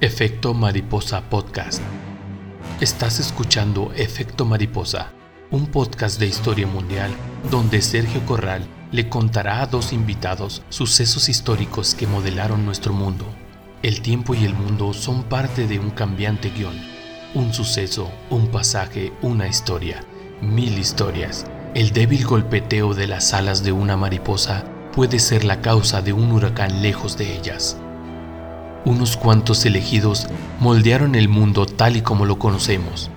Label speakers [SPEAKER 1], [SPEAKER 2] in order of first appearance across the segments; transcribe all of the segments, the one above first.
[SPEAKER 1] Efecto Mariposa Podcast. Estás escuchando Efecto Mariposa, un podcast de historia mundial donde Sergio Corral le contará a dos invitados sucesos históricos que modelaron nuestro mundo. El tiempo y el mundo son parte de un cambiante guion. Un suceso, un pasaje, una historia, mil historias. El débil golpeteo de las alas de una mariposa puede ser la causa de un huracán lejos de ellas. Unos cuantos elegidos moldearon el mundo tal y como lo conocemos.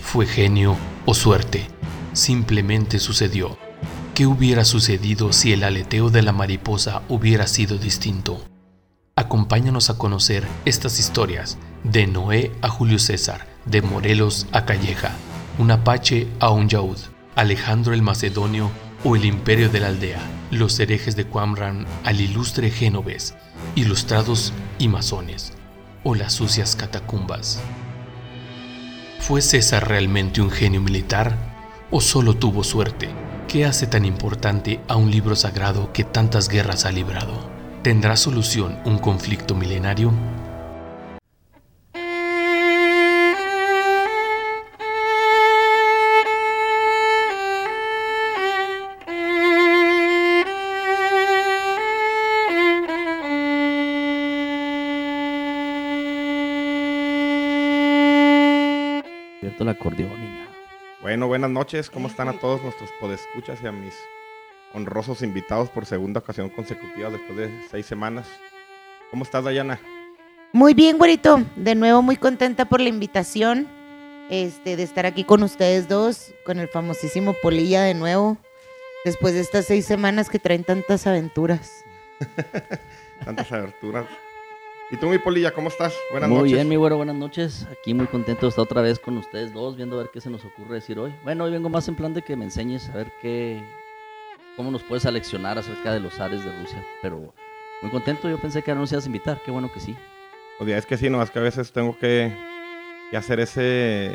[SPEAKER 1] Fue genio o suerte. Simplemente sucedió. ¿Qué hubiera sucedido si el aleteo de la mariposa hubiera sido distinto? Acompáñanos a conocer estas historias de Noé a Julio César, de Morelos a Calleja, un apache a un yaud, Alejandro el Macedonio o el imperio de la aldea, los herejes de Quamran al ilustre Génoves, ilustrados y masones, o las sucias catacumbas. ¿Fue César realmente un genio militar o solo tuvo suerte? ¿Qué hace tan importante a un libro sagrado que tantas guerras ha librado? ¿Tendrá solución un conflicto milenario?
[SPEAKER 2] Bueno, buenas noches. ¿Cómo están a todos nuestros podescuchas y a mis honrosos invitados por segunda ocasión consecutiva después de seis semanas? ¿Cómo estás, Dayana?
[SPEAKER 3] Muy bien, güerito. De nuevo muy contenta por la invitación. Este, de estar aquí con ustedes dos, con el famosísimo Polilla de nuevo. Después de estas seis semanas que traen tantas aventuras.
[SPEAKER 2] Tantas aberturas. ¿Y tú, mi Polilla, cómo estás? Buenas
[SPEAKER 4] muy
[SPEAKER 2] noches.
[SPEAKER 4] bien, mi güero, buenas noches. Aquí muy contento de estar otra vez con ustedes dos, viendo a ver qué se nos ocurre decir hoy. Bueno, hoy vengo más en plan de que me enseñes a ver qué, cómo nos puedes aleccionar acerca de los ares de Rusia. Pero muy contento, yo pensé que no nos ibas a invitar, qué bueno que sí.
[SPEAKER 2] Pues ya es que sí, no, es que a veces tengo que, que hacer ese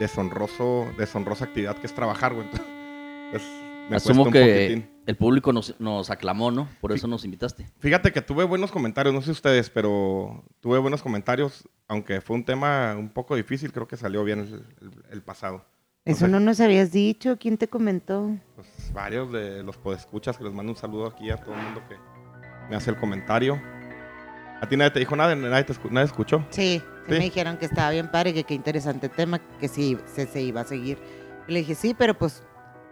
[SPEAKER 2] deshonroso, deshonrosa actividad que es trabajar, güey. Entonces, me
[SPEAKER 4] Asumo
[SPEAKER 2] un
[SPEAKER 4] que
[SPEAKER 2] poquitín.
[SPEAKER 4] El público nos, nos aclamó, ¿no? Por eso nos invitaste.
[SPEAKER 2] Fíjate que tuve buenos comentarios, no sé ustedes, pero tuve buenos comentarios, aunque fue un tema un poco difícil, creo que salió bien el, el- el pasado.
[SPEAKER 3] Eso
[SPEAKER 2] sé.
[SPEAKER 3] no nos habías dicho. ¿Quién te comentó?
[SPEAKER 2] Pues varios de los podescuchas que les mando un saludo aquí a todo el mundo que me hace el comentario. A ti nadie te dijo nada, nadie, te escu- nadie escuchó.
[SPEAKER 3] Sí, sí
[SPEAKER 2] Sí.
[SPEAKER 3] me dijeron que estaba bien padre, que qué interesante tema, que sí se, se iba a seguir. Y le dije, sí, pero pues,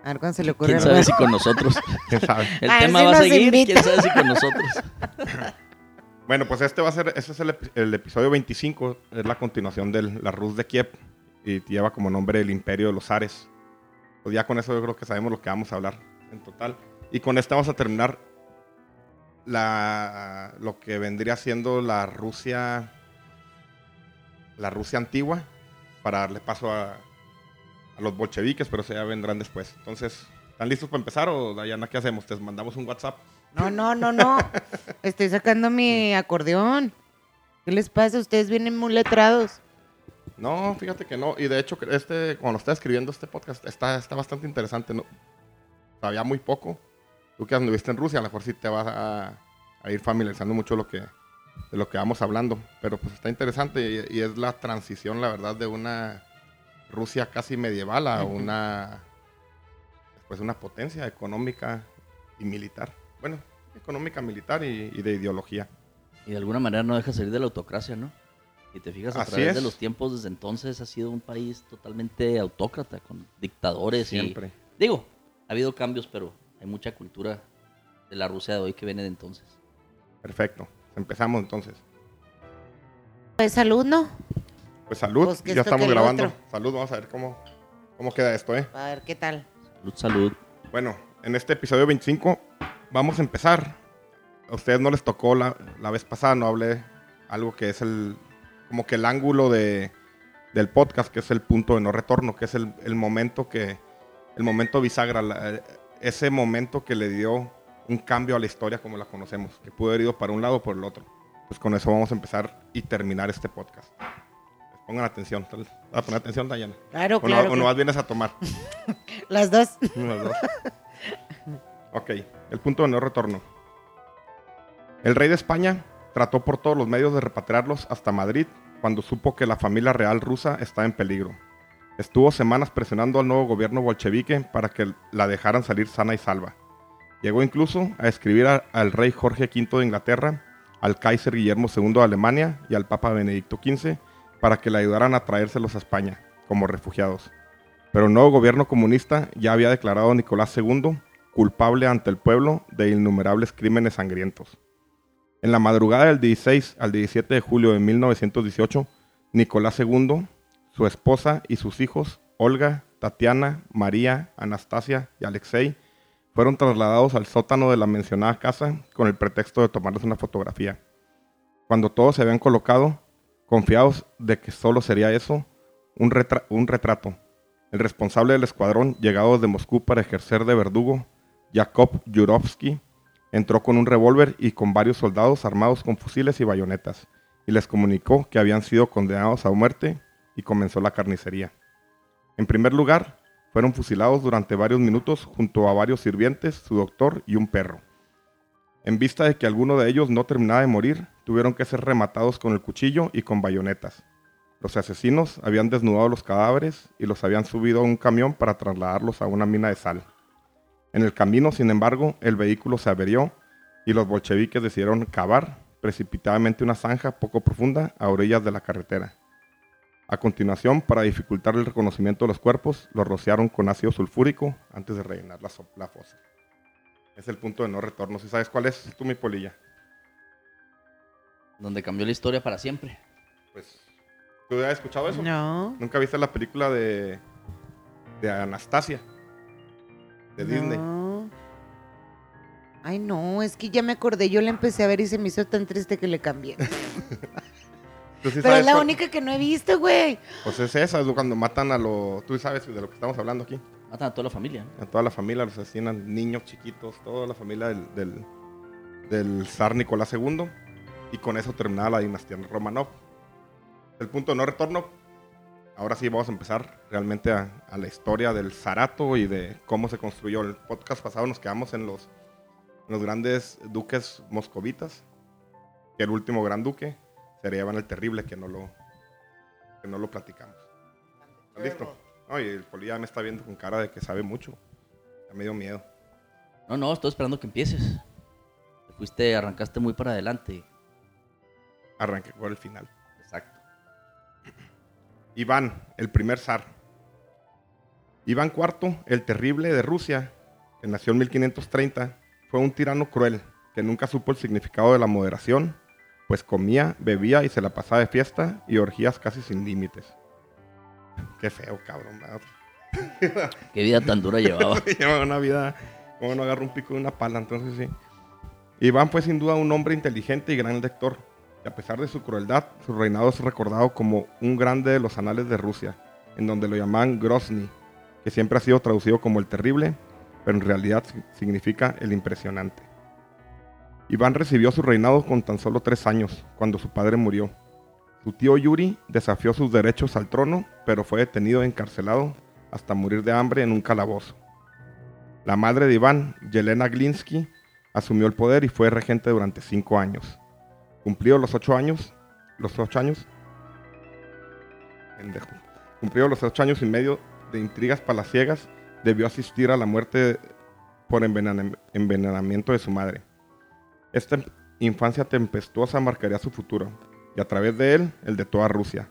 [SPEAKER 3] a ver cuándo se le ocurre.
[SPEAKER 4] ¿Quién sabe si con nosotros?
[SPEAKER 2] ¿Quién sabe?
[SPEAKER 4] El
[SPEAKER 3] A
[SPEAKER 4] tema
[SPEAKER 3] si
[SPEAKER 4] va a seguir,
[SPEAKER 3] invita.
[SPEAKER 4] quién sabe si con nosotros.
[SPEAKER 2] Bueno, pues este va a ser, este es el, epi- el episodio 25, es la continuación de la Rus de Kiev y lleva como nombre el Imperio de los Ares. Pues ya con eso yo creo que sabemos lo que vamos a hablar en total. Y con este vamos a terminar la, lo que vendría siendo la Rusia, la Rusia antigua, para darle paso a, a los bolcheviques, pero eso ya vendrán después. Entonces, ¿están listos para empezar o Dayana, qué hacemos? ¿Te mandamos un WhatsApp?
[SPEAKER 3] No, no, no, no. Estoy sacando mi acordeón. ¿Qué les pasa? Ustedes vienen muy letrados.
[SPEAKER 2] No, fíjate que no. Y de hecho, este, cuando estaba escribiendo este podcast, está, está bastante interesante. ¿no? Sabía muy poco. Tú que anduviste en Rusia, a lo mejor sí te vas a, a ir familiarizando mucho lo que, de lo que vamos hablando. Pero pues está interesante y, y es la transición, la verdad, de una Rusia casi medieval a una, pues una potencia económica y militar. Bueno, económica, militar y, y de ideología.
[SPEAKER 4] Y de alguna manera no deja salir de la autocracia, ¿no? Y te fijas, a
[SPEAKER 2] Así
[SPEAKER 4] través de los tiempos desde entonces ha sido un país totalmente autócrata, con dictadores
[SPEAKER 2] Siempre.
[SPEAKER 4] y... Digo, ha habido cambios, pero hay mucha cultura de la Rusia de hoy que viene de entonces.
[SPEAKER 2] Perfecto. Empezamos entonces.
[SPEAKER 3] Pues salud, ¿no?
[SPEAKER 2] Pues salud,
[SPEAKER 3] Pues
[SPEAKER 2] ya estamos grabando.
[SPEAKER 3] otro.
[SPEAKER 2] Salud, vamos a ver cómo, cómo queda esto, ¿eh?
[SPEAKER 3] A ver qué tal.
[SPEAKER 4] Salud, salud.
[SPEAKER 2] Bueno, en este episodio 25 vamos a empezar. A ustedes no les tocó la, la vez pasada, no hablé algo que es el, como que el ángulo de, del podcast, que es el punto de no retorno, que es el, el momento que, el momento bisagra, la- ese momento que le dio un cambio a la historia como la conocemos, que pudo haber ido para un lado o por el otro. Pues con eso vamos a empezar y terminar este podcast. Pongan atención. ¿Vas a poner atención, Dayana?
[SPEAKER 3] Claro,
[SPEAKER 2] O, no, o no más vienes a tomar.
[SPEAKER 3] Las dos.
[SPEAKER 2] Las dos. ok, el punto de no retorno. El rey de España trató por todos los medios de repatriarlos hasta Madrid cuando supo que la familia real rusa estaba en peligro. Estuvo semanas presionando al nuevo gobierno bolchevique para que la dejaran salir sana y salva. Llegó incluso a escribir a- al rey Jorge V de Inglaterra, al Kaiser Guillermo II de Alemania y al Papa Benedicto XV para que le ayudaran a traérselos a España como refugiados. Pero el nuevo gobierno comunista ya había declarado a Nicolás II culpable ante el pueblo de innumerables crímenes sangrientos. En la madrugada del 16 al 17 de julio de 1918, Nicolás II, su esposa y sus hijos, Olga, Tatiana, María, Anastasia y Alexei, fueron trasladados al sótano de la mencionada casa con el pretexto de tomarles una fotografía. Cuando todos se habían colocado, confiados de que solo sería eso, un, un retrato. El responsable del escuadrón, llegado de Moscú para ejercer de verdugo, Yakov Yurovsky, entró con un revólver y con varios soldados armados con fusiles y bayonetas, y les comunicó que habían sido condenados a muerte y comenzó la carnicería. En primer lugar, fueron fusilados durante varios minutos junto a varios sirvientes, su doctor y un perro. En vista de que alguno de ellos no terminaba de morir, tuvieron que ser rematados con el cuchillo y con bayonetas. Los asesinos habían desnudado los cadáveres y los habían subido a un camión para trasladarlos a una mina de sal. En el camino, sin embargo, el vehículo se averió y los bolcheviques decidieron cavar precipitadamente una zanja poco profunda a orillas de la carretera. A continuación, para dificultar el reconocimiento de los cuerpos, los rociaron con ácido sulfúrico antes de rellenar la, fosa. Es el punto de no retorno. Si sabes cuál es, tú mi polilla.
[SPEAKER 4] Donde cambió la historia para siempre.
[SPEAKER 2] Pues, ¿tú has escuchado eso?
[SPEAKER 3] No.
[SPEAKER 2] ¿Nunca viste la película de, de Anastasia? De Disney.
[SPEAKER 3] No. Ay, no, es que ya me acordé. Yo la empecé a ver y se me hizo tan triste que le cambié.
[SPEAKER 2] ¿Tú sí
[SPEAKER 3] Pero es la
[SPEAKER 2] cuál?
[SPEAKER 3] única que no he visto, güey.
[SPEAKER 2] Pues es esa, es cuando matan a los... Tú sabes de lo que estamos hablando aquí.
[SPEAKER 4] Matan a toda la familia. ¿no?
[SPEAKER 2] A toda la familia, los asesinan niños chiquitos, toda la familia del, del, del zar Nicolás II. Y con eso terminaba la dinastía Romanov. El punto de no retorno. Ahora sí vamos a empezar realmente a, a la historia del zarato y de cómo se construyó. El podcast pasado nos quedamos en los, en los grandes duques moscovitas. Que el último gran duque sería Iván el Terrible, que no lo, que no lo platicamos. ¿Estás listo? No, y el poli ya me está viendo con cara de que sabe mucho. Ya me dio miedo.
[SPEAKER 4] No, no, estoy esperando que empieces. Te fuiste, arrancaste muy para adelante.
[SPEAKER 2] Arranqué por el final.
[SPEAKER 4] Exacto.
[SPEAKER 2] Iván, el primer zar. Iván IV, el terrible de Rusia, que nació en 1530, fue un tirano cruel que nunca supo el significado de la moderación, pues comía, bebía y se la pasaba de fiesta y orgías casi sin límites. Qué feo, cabrón.
[SPEAKER 4] Qué vida tan dura llevaba.
[SPEAKER 2] Lleva una vida, como no agarra un pico de una pala, entonces sí. Iván fue sin duda un hombre inteligente y gran lector. Y a pesar de su crueldad, su reinado es recordado como un grande de los anales de Rusia, en donde lo llaman Grozny, que siempre ha sido traducido como el terrible, pero en realidad si- significa el impresionante. Iván recibió su reinado con tan solo tres años, cuando su padre murió. Su tío Yuri desafió sus derechos al trono, pero fue detenido e encarcelado hasta morir de hambre en un calabozo. La madre de Iván, Yelena Glinsky, asumió el poder y fue regente durante cinco años. Cumplió los ocho años, los ocho años, los ocho años y medio de intrigas palaciegas, debió asistir a la muerte por envenenam- envenenamiento de su madre. Esta infancia tempestuosa marcaría su futuro, y a través de él, el de toda Rusia,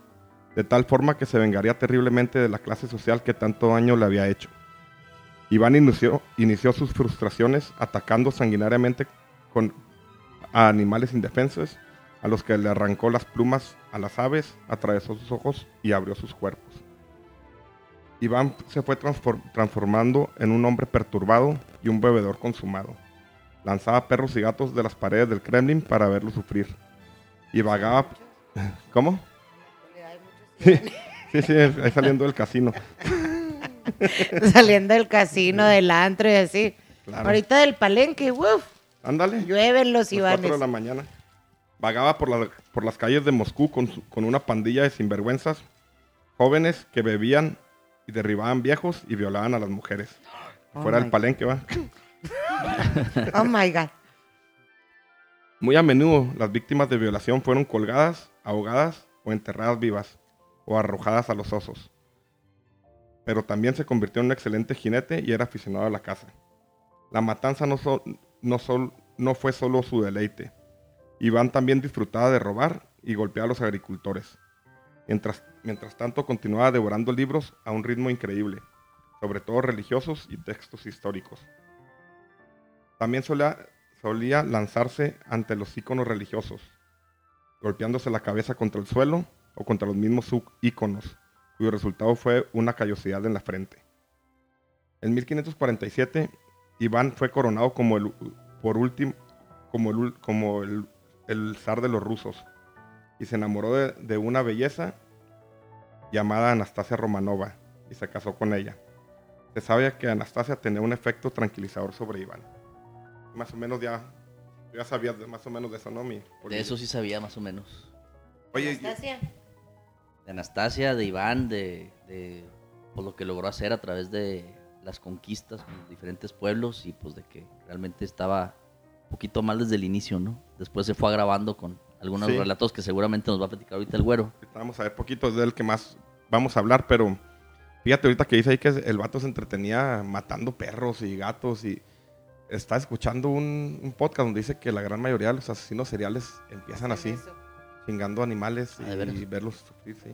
[SPEAKER 2] de tal forma que se vengaría terriblemente de la clase social que tanto daño le había hecho. Iván inició, sus frustraciones atacando sanguinariamente a animales indefensos, a los que le arrancó las plumas a las aves, atravesó sus ojos y abrió sus cuerpos. Iván se fue transfor- transformando en un hombre perturbado y un bebedor consumado. Lanzaba perros y gatos de las paredes del Kremlin para verlo sufrir. Y vagaba... ¿Cómo? Sí, sí, ahí saliendo del casino.
[SPEAKER 3] Saliendo del casino, del antro y así.
[SPEAKER 2] Claro.
[SPEAKER 3] Ahorita del palenque, uff,
[SPEAKER 2] Ándale.
[SPEAKER 3] llueven los
[SPEAKER 2] las 4 de
[SPEAKER 3] Ivanes.
[SPEAKER 2] la mañana. Vagaba por, la- por las calles de Moscú con, su- con una pandilla de sinvergüenzas, jóvenes que bebían y derribaban viejos y violaban a las mujeres.
[SPEAKER 3] Oh
[SPEAKER 2] Fuera del palenque, va.
[SPEAKER 3] Oh my God.
[SPEAKER 2] Muy a menudo las víctimas de violación fueron colgadas, ahogadas o enterradas vivas o arrojadas a los osos. Pero también se convirtió en un excelente jinete y era aficionado a la caza. La matanza no, so- no, sol- no fue solo su deleite. Iván también disfrutaba de robar y golpear a los agricultores. Mientras, mientras tanto continuaba devorando libros a un ritmo increíble, sobre todo religiosos y textos históricos. También solía, solía lanzarse ante los íconos religiosos, golpeándose la cabeza contra el suelo o contra los mismos íconos, cuyo resultado fue una callosidad en la frente. En 1547, Iván fue coronado como el, por último, como el, como el, el zar de los rusos y se enamoró de, de una belleza llamada Anastasia Romanova y se casó con ella. Se sabe que Anastasia tenía un efecto tranquilizador sobre Iván. Más o menos ya, ya sabías de- más o menos de eso, ¿no? Mi
[SPEAKER 4] De eso sí sabía más o menos.
[SPEAKER 2] Oye,
[SPEAKER 3] Anastasia.
[SPEAKER 4] De Anastasia, de Iván, de, de pues, lo que logró hacer a través de las conquistas con los diferentes pueblos y pues de que realmente estaba poquito mal desde el inicio, ¿no? Después se fue agravando con algunos
[SPEAKER 2] Sí.
[SPEAKER 4] relatos que seguramente nos va a platicar ahorita el güero.
[SPEAKER 2] Vamos a ver poquito del que más vamos a hablar, pero fíjate ahorita que dice ahí que el vato se entretenía matando perros y gatos y está escuchando un, un podcast donde dice que la gran mayoría de los asesinos seriales empiezan así, chingando animales
[SPEAKER 4] Ah, ¿de
[SPEAKER 2] y, verlos sufrir, sí.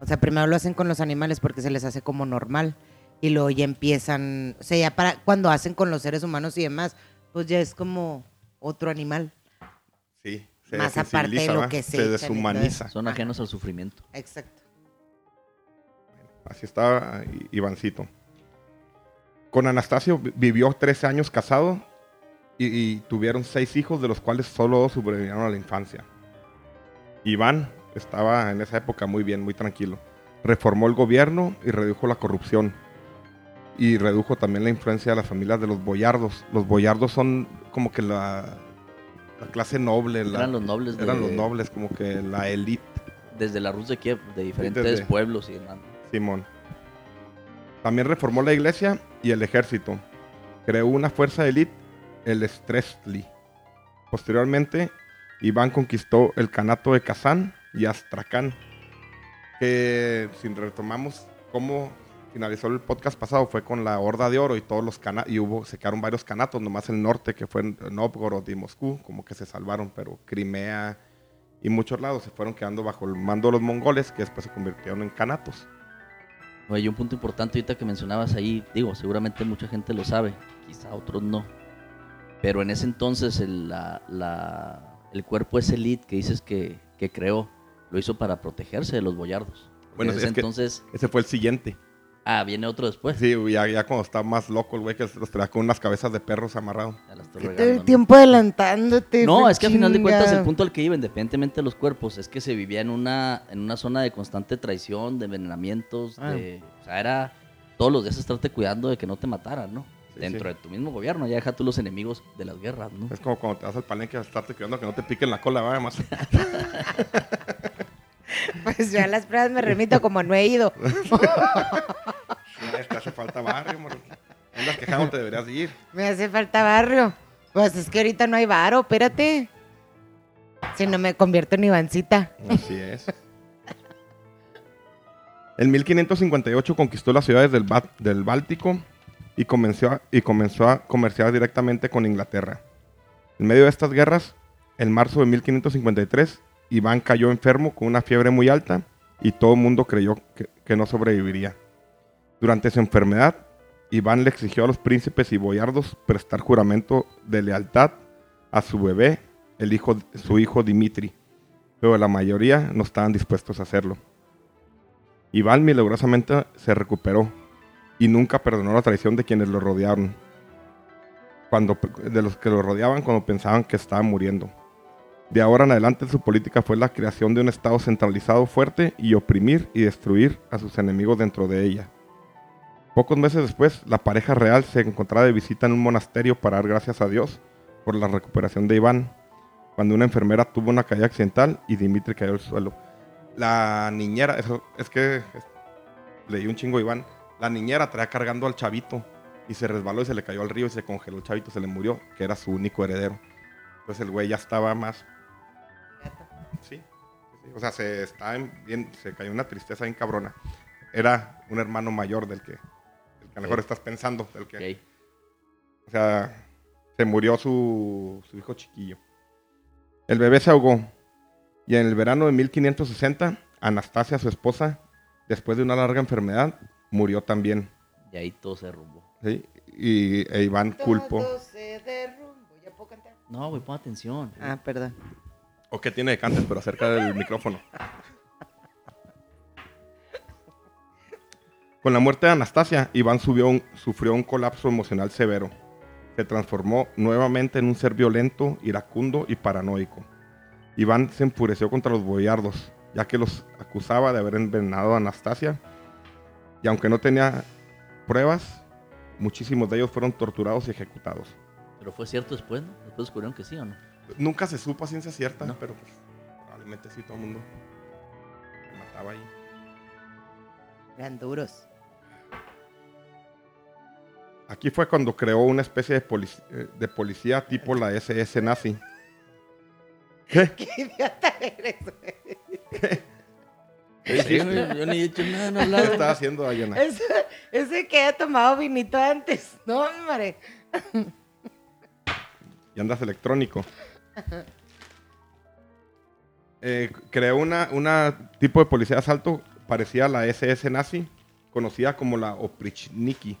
[SPEAKER 3] O sea, primero lo hacen con los animales porque se les hace como normal. Y luego ya empiezan, o sea, ya para cuando hacen con los seres humanos y demás, pues ya es como otro animal.
[SPEAKER 2] Sí, se
[SPEAKER 3] Más aparte de lo que se
[SPEAKER 2] se deshumaniza.
[SPEAKER 4] Son ajenos al sufrimiento.
[SPEAKER 3] Exacto.
[SPEAKER 2] Así I- Ivancito. Con Anastasio vi- vivió 13 años casado y, y tuvieron seis hijos, de los cuales solo dos sobrevivieron a la infancia. Iván estaba en esa época muy bien, muy tranquilo. Reformó el gobierno y redujo la corrupción. Y redujo también la influencia de las familias de los boyardos. Los boyardos son como que la, la clase noble. la-
[SPEAKER 4] Eran los nobles de,
[SPEAKER 2] eran los nobles, como que la élite.
[SPEAKER 4] desde la Rus de Kiev, de diferentes
[SPEAKER 2] desde-
[SPEAKER 4] pueblos y demás.
[SPEAKER 2] Simón. También reformó la iglesia y el ejército. Creó una fuerza élite, el Stresli. Posteriormente, Iván conquistó el Kanato de Kazán y Astrakán. Que si retomamos cómo finalizó el podcast pasado fue con la Horda de Oro y todos los cana y hubo se quedaron varios canatos, nomás el norte que fue en Novgorod y Moscú, como que se salvaron, pero Crimea y muchos lados se fueron quedando bajo el mando de los mongoles que después se convirtieron en canatos.
[SPEAKER 4] Oye, y un punto importante ahorita que mencionabas ahí, digo, seguramente mucha gente lo sabe, quizá otros no. Pero en ese entonces el, la- la- el cuerpo ese elite que dices que, que creó, lo hizo para protegerse de los boyardos.
[SPEAKER 2] Bueno,
[SPEAKER 4] en ese
[SPEAKER 2] es que-
[SPEAKER 4] entonces,
[SPEAKER 2] Ese fue el siguiente.
[SPEAKER 4] Ah, viene otro después.
[SPEAKER 2] Sí, ya, ya cuando está más loco el güey que los traía con unas cabezas de perros amarrados.
[SPEAKER 4] Ya la estoy
[SPEAKER 3] Todo
[SPEAKER 4] regando,
[SPEAKER 3] el
[SPEAKER 4] ¿no?
[SPEAKER 3] tiempo adelantándote.
[SPEAKER 4] No, es que al final de cuentas el punto al que iba, independientemente de los cuerpos, es que se vivía en una, en una zona de constante traición, de envenenamientos,
[SPEAKER 3] Ah.
[SPEAKER 4] de, o sea, era todos los días estarte cuidando de que no te mataran, ¿no?
[SPEAKER 2] Sí,
[SPEAKER 4] Dentro
[SPEAKER 2] sí.
[SPEAKER 4] de tu mismo gobierno, ya deja tú los enemigos de las guerras, ¿no?
[SPEAKER 2] Es como cuando te vas al palenque a estarte cuidando que no te piquen la cola, va, además.
[SPEAKER 3] Pues yo a las pruebas me remito como no he ido.
[SPEAKER 2] te hace falta barrio, moro. Andas quejando, te deberías de ir.
[SPEAKER 3] Me hace falta barrio. Pues es que ahorita no hay varo, espérate. Si no me convierto en Ivancita.
[SPEAKER 2] Así es. En 1558 conquistó las ciudades del, Ba- del Báltico y comenzó, a, y comenzó a comerciar directamente con Inglaterra. En medio de estas guerras, en marzo de 1553, Iván cayó enfermo con una fiebre muy alta y todo el mundo creyó que, no sobreviviría. Durante su enfermedad, Iván le exigió a los príncipes y boyardos prestar juramento de lealtad a su bebé, el hijo, su hijo Dimitri, pero la mayoría no estaban dispuestos a hacerlo. Iván milagrosamente se recuperó y nunca perdonó la traición de quienes lo rodearon, cuando, de los que lo rodeaban cuando pensaban que estaba muriendo. De ahora en adelante su política fue la creación de un Estado centralizado fuerte y oprimir y destruir a sus enemigos dentro de ella. Pocos meses después, la pareja real se encontraba de visita en un monasterio para dar gracias a Dios por la recuperación de Iván, cuando una enfermera tuvo una caída accidental y Dimitri cayó al suelo. La niñera, eso, es que es- leí un chingo Iván, la niñera traía cargando al chavito y se resbaló y se le cayó al río y se congeló el chavito, se le murió, que era su único heredero. Entonces el güey ya estaba más. O sea, se, estaba en- bien, se cayó una tristeza bien cabrona. Era un hermano mayor del que, del que a lo mejor estás pensando. Del que. O sea, se murió su, su hijo chiquillo. El bebé se ahogó. Y en el verano de 1560, Anastasia, su esposa, después de una larga enfermedad, murió también.
[SPEAKER 4] Y ahí todo se derrumbó.
[SPEAKER 2] ¿sí? Y e Iván culpó.
[SPEAKER 3] Todo se derrumba. ¿Ya puedo cantar?
[SPEAKER 4] No, güey, pon atención.
[SPEAKER 3] Ah, perdón.
[SPEAKER 2] ¿O qué tiene de cantes, pero acerca del micrófono? Con la muerte de Anastasia, Iván subió sufrió un colapso emocional severo. Se transformó nuevamente en un ser violento, iracundo y paranoico. Iván se enfureció contra los boyardos, ya que los acusaba de haber envenenado a Anastasia. Y aunque no tenía pruebas, muchísimos de ellos fueron torturados y ejecutados.
[SPEAKER 4] Pero fue cierto después, ¿no? Después descubrieron que sí o no.
[SPEAKER 2] Nunca se supo a ciencia cierta,
[SPEAKER 4] No.
[SPEAKER 2] pero pues, probablemente sí todo el mundo se mataba ahí.
[SPEAKER 3] Eran duros.
[SPEAKER 2] Aquí fue cuando creó una especie de, polic- eh, de policía tipo la SS nazi. ¿Qué?
[SPEAKER 3] ¿Qué idiota eres, güey?
[SPEAKER 2] ¿Qué
[SPEAKER 4] Sí, yo ni he hecho nada, no he
[SPEAKER 2] ¿Qué estaba haciendo Dayana?
[SPEAKER 3] Ese, ese que haya tomado vinito antes. No, hombre.
[SPEAKER 2] Y andas electrónico. Eh, creó una, una tipo de policía de asalto parecida a la SS nazi, conocida como la Oprichniki.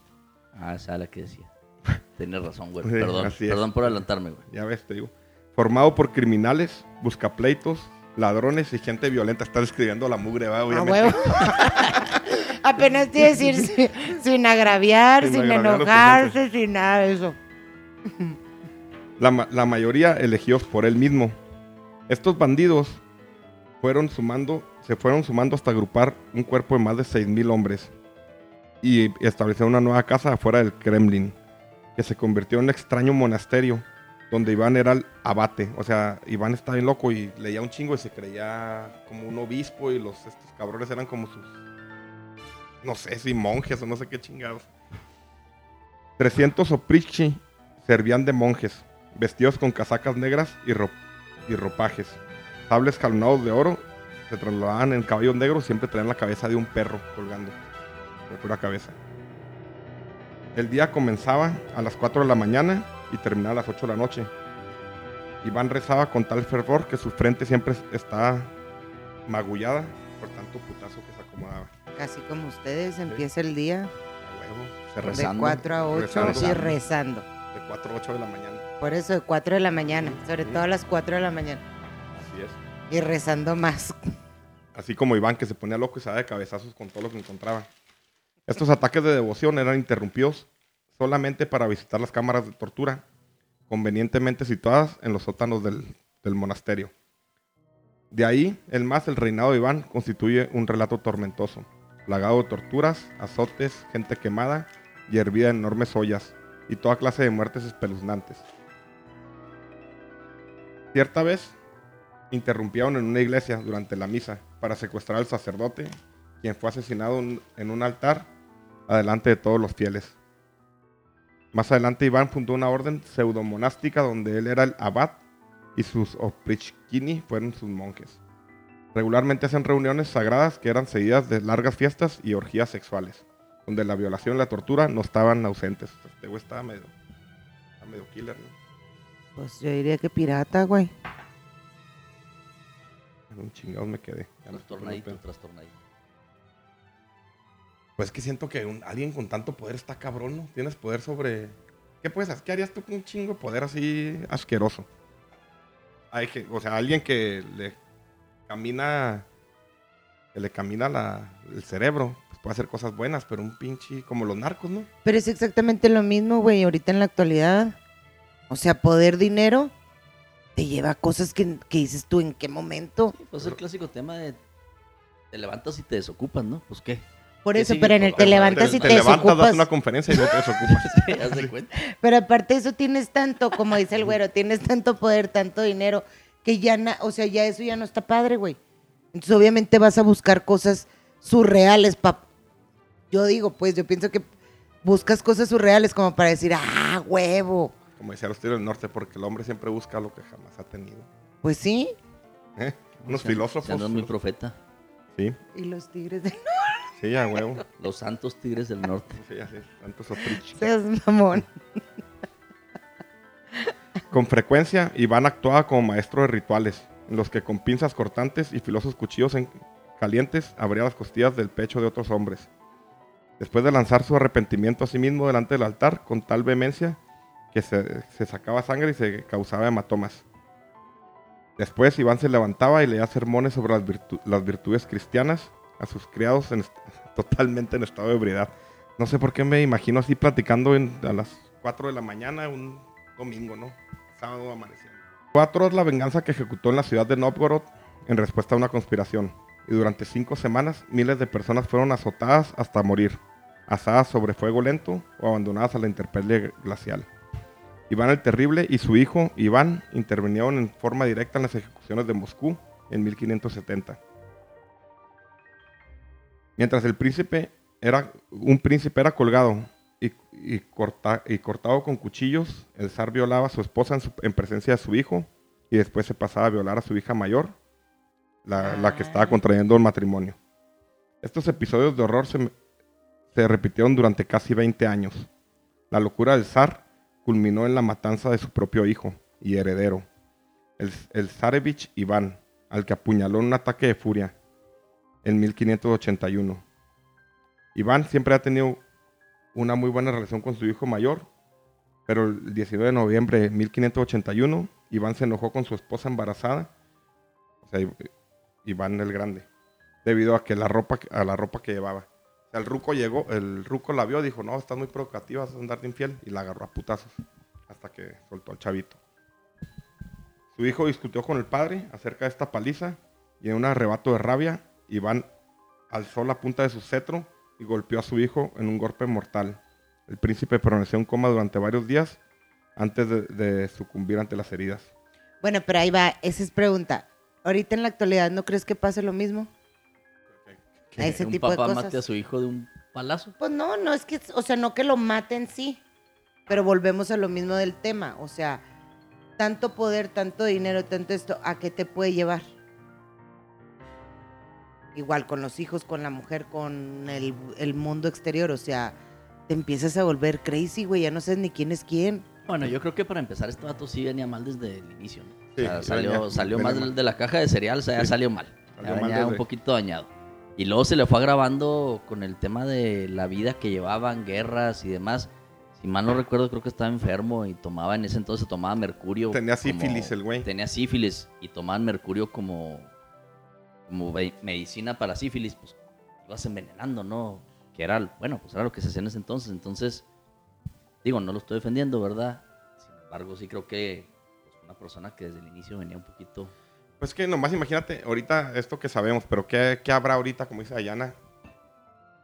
[SPEAKER 4] Ah, esa es la que decía. Tienes razón, güey.
[SPEAKER 2] Sí,
[SPEAKER 4] Perdón, perdón por adelantarme, güey.
[SPEAKER 2] Ya ves, te digo. Formado por criminales, buscapleitos, ladrones y gente violenta. Está describiendo la mugre, ¿va?
[SPEAKER 3] A
[SPEAKER 2] Obviamente.
[SPEAKER 3] huevo. Apenas te decir sin, sin agraviar,
[SPEAKER 2] Sin agraviar
[SPEAKER 3] enojarse, sin nada de eso.
[SPEAKER 2] La, ma- la mayoría elegidos por él mismo. Estos bandidos fueron sumando, se fueron sumando hasta agrupar un cuerpo de más de 6.000 hombres y establecer una nueva casa afuera del Kremlin, que se convirtió en un extraño monasterio donde Iván era el abate. O sea, Iván estaba bien loco y leía un chingo y se creía como un obispo y los estos cabrones eran como sus, no sé si monjes o no sé qué chingados. 300 oprichi servían de monjes, vestidos con casacas negras y, ro- y ropajes. Sables jalоnados de oro, se trasladaban en caballos negros, siempre traían la cabeza de un perro colgando, de pura cabeza. El día comenzaba a las 4 de la mañana y terminaba a las 8 de la noche. Iván rezaba con tal fervor que su frente siempre estaba magullada por tanto putazo que se acomodaba.
[SPEAKER 3] Así como ustedes, empieza el día
[SPEAKER 2] A huevo, se
[SPEAKER 3] de
[SPEAKER 4] Rezando,
[SPEAKER 3] 4 a 8
[SPEAKER 2] rezando.
[SPEAKER 3] y rezando.
[SPEAKER 2] de 4 a 8 de la mañana.
[SPEAKER 3] Por eso de 4 de la mañana, sobre todo a las 4 de la mañana.
[SPEAKER 2] Así es.
[SPEAKER 3] Y rezando más.
[SPEAKER 2] Así como Iván, que se ponía loco y se daba de cabezazos con todo lo que encontraba. Estos ataques de devoción eran interrumpidos solamente para visitar las cámaras de tortura, convenientemente situadas en los sótanos del, del monasterio. De ahí, el más, el reinado de Iván constituye un relato tormentoso, plagado de torturas, azotes, gente quemada y hervida en enormes ollas, y toda clase de muertes espeluznantes. Cierta vez, interrumpieron en una iglesia durante la misa para secuestrar al sacerdote, quien fue asesinado en- un altar adelante de todos los fieles. Más adelante Iván fundó una orden pseudomonástica donde él era el abad y sus oprichkini fueron sus monjes. Regularmente hacen reuniones sagradas que eran seguidas de largas fiestas y orgías sexuales, donde la violación y la tortura no estaban ausentes. Este güey estaba medio, medio killer, ¿no?
[SPEAKER 3] Pues yo diría que pirata, güey.
[SPEAKER 2] En un chingado me quedé.
[SPEAKER 4] Trastornadito, trastornadito.
[SPEAKER 2] Pues es que siento que un- alguien con tanto poder está cabrón, ¿no? Tienes poder sobre... ¿Qué puedes hacer? ¿Qué harías tú con un chingo de poder así asqueroso? Hay que, o sea, alguien que le camina... Que le camina la- el cerebro, pues puede hacer cosas buenas, pero un pinche... Como los narcos, ¿no?
[SPEAKER 3] Pero es exactamente lo mismo, güey, ahorita en la actualidad. O sea, poder, dinero, te lleva a cosas que, que dices tú, ¿en qué momento?
[SPEAKER 4] Pues el clásico tema de te levantas y te desocupas, ¿no? Pues qué.
[SPEAKER 3] Por
[SPEAKER 4] ¿Qué
[SPEAKER 3] eso, pero en el te
[SPEAKER 4] Te-
[SPEAKER 3] levantas y te,
[SPEAKER 2] levantas, das
[SPEAKER 3] desocupas.
[SPEAKER 2] una conferencia y no te desocupas.
[SPEAKER 4] Sí, haz de cuenta.
[SPEAKER 3] Pero aparte de eso tienes tanto, como dice el güero, tienes tanto poder, tanto dinero, que ya, na- o sea, ya eso ya no está padre, güey. Entonces obviamente vas a buscar cosas surreales, pap. Yo digo, pues, yo pienso que buscas cosas surreales como para decir, ah, huevo.
[SPEAKER 2] Como decía los tigres del norte, porque el hombre siempre busca lo que jamás ha tenido.
[SPEAKER 3] Pues sí.
[SPEAKER 2] ¿Eh? Unos
[SPEAKER 4] Se-
[SPEAKER 2] filósofos.
[SPEAKER 4] se andan muy profeta.
[SPEAKER 2] Sí,
[SPEAKER 3] Y los tigres de...
[SPEAKER 2] sí, a huevo.
[SPEAKER 4] Los santos tigres del norte.
[SPEAKER 2] Sí, así, tanto soprich.
[SPEAKER 3] Seas mamón.
[SPEAKER 2] Con frecuencia, Iván actuaba como maestro de rituales, en los que con pinzas cortantes y filosos cuchillos en- calientes abría las costillas del pecho de otros hombres. Después de lanzar su arrepentimiento a sí mismo delante del altar con tal vehemencia que se, sacaba sangre y se causaba hematomas. Después Iván se levantaba y leía sermones sobre las, virtu- las virtudes cristianas a sus criados en totalmente en estado de ebriedad. No sé por qué me imagino así platicando a las 4 de la mañana un domingo, ¿no? Sábado amaneciendo. Fue atroz la venganza que ejecutó en la ciudad de Novgorod en respuesta a una conspiración. Y durante cinco semanas miles de personas fueron azotadas hasta morir, asadas sobre fuego lento o abandonadas a la intemperie glacial. Iván el Terrible y su hijo Iván intervinieron en forma directa en las ejecuciones de Moscú en 1570. Mientras el príncipe era un príncipe era colgado y, y corta- y cortado con cuchillos, el zar violaba a su esposa en, su- en presencia de su hijo y después se pasaba a violar a su hija mayor, la, la que estaba
[SPEAKER 3] Ah.
[SPEAKER 2] contrayendo el matrimonio. Estos episodios de horror se, se repitieron durante casi 20 años. La locura del zar culminó en la matanza de su propio hijo y heredero, el, el Iván, al que apuñaló en un ataque de furia en 1581. Iván siempre ha tenido una muy buena relación con su hijo mayor, pero el 19 de noviembre de 1581, Iván se enojó con su esposa embarazada, o sea, Iván el Grande, debido a que la ropa, a la ropa que llevaba. El ruco llegó, el ruco la vio, dijo, no, estás muy provocativa, vas a andar de infiel, y la agarró a putazos, hasta que soltó al chavito. Su hijo discutió con el padre acerca de esta paliza, y en un arrebato de rabia, Iván alzó la punta de su cetro y golpeó a su hijo en un golpe mortal. El príncipe permaneció en coma durante varios días antes de, de sucumbir ante las heridas.
[SPEAKER 3] Bueno, pero ahí va, esa es pregunta. Ahorita en la actualidad, ¿no crees que pase lo mismo? A ese
[SPEAKER 4] un
[SPEAKER 3] tipo de
[SPEAKER 4] papá
[SPEAKER 3] cosas.
[SPEAKER 4] mate a su hijo de un palazo.
[SPEAKER 3] Pues no, no es que, o sea, no que lo maten, sí. Pero volvemos a lo mismo del tema. O sea, tanto poder, tanto dinero, tanto esto, ¿a qué te puede llevar? Igual con los hijos, con la mujer, con el, el mundo exterior. O sea, te empiezas a volver crazy, güey. Ya no sabes ni quién es quién.
[SPEAKER 4] Bueno, yo creo que para empezar este vato sí venía mal desde el inicio. ¿no?
[SPEAKER 2] Sí,
[SPEAKER 4] o sea, salió,
[SPEAKER 2] venía-
[SPEAKER 4] salió
[SPEAKER 2] venía
[SPEAKER 4] mal
[SPEAKER 2] mal.
[SPEAKER 4] de la caja de cereal, o sea, ya
[SPEAKER 2] Sí.
[SPEAKER 4] salió mal.
[SPEAKER 2] Salió
[SPEAKER 4] Ya
[SPEAKER 2] mal
[SPEAKER 4] venía un
[SPEAKER 2] desde-
[SPEAKER 4] poquito dañado. Y luego se le fue agravando con el tema de la vida que llevaban, guerras y demás. Si mal no recuerdo, creo que estaba enfermo y tomaba en ese entonces tomaba mercurio.
[SPEAKER 2] Tenía
[SPEAKER 4] como-
[SPEAKER 2] sífilis el güey.
[SPEAKER 4] Tenía sífilis y tomaban mercurio como, como medicina para sífilis, pues ibas envenenando, ¿no? Que era, bueno, pues era lo que se hacía en ese entonces. Entonces, digo, no lo estoy defendiendo, ¿verdad? Sin embargo, sí creo que pues, una persona que desde el inicio venía un poquito...
[SPEAKER 2] Pues que nomás imagínate, ahorita esto que sabemos, pero ¿qué, qué habrá ahorita, como dice Dayana?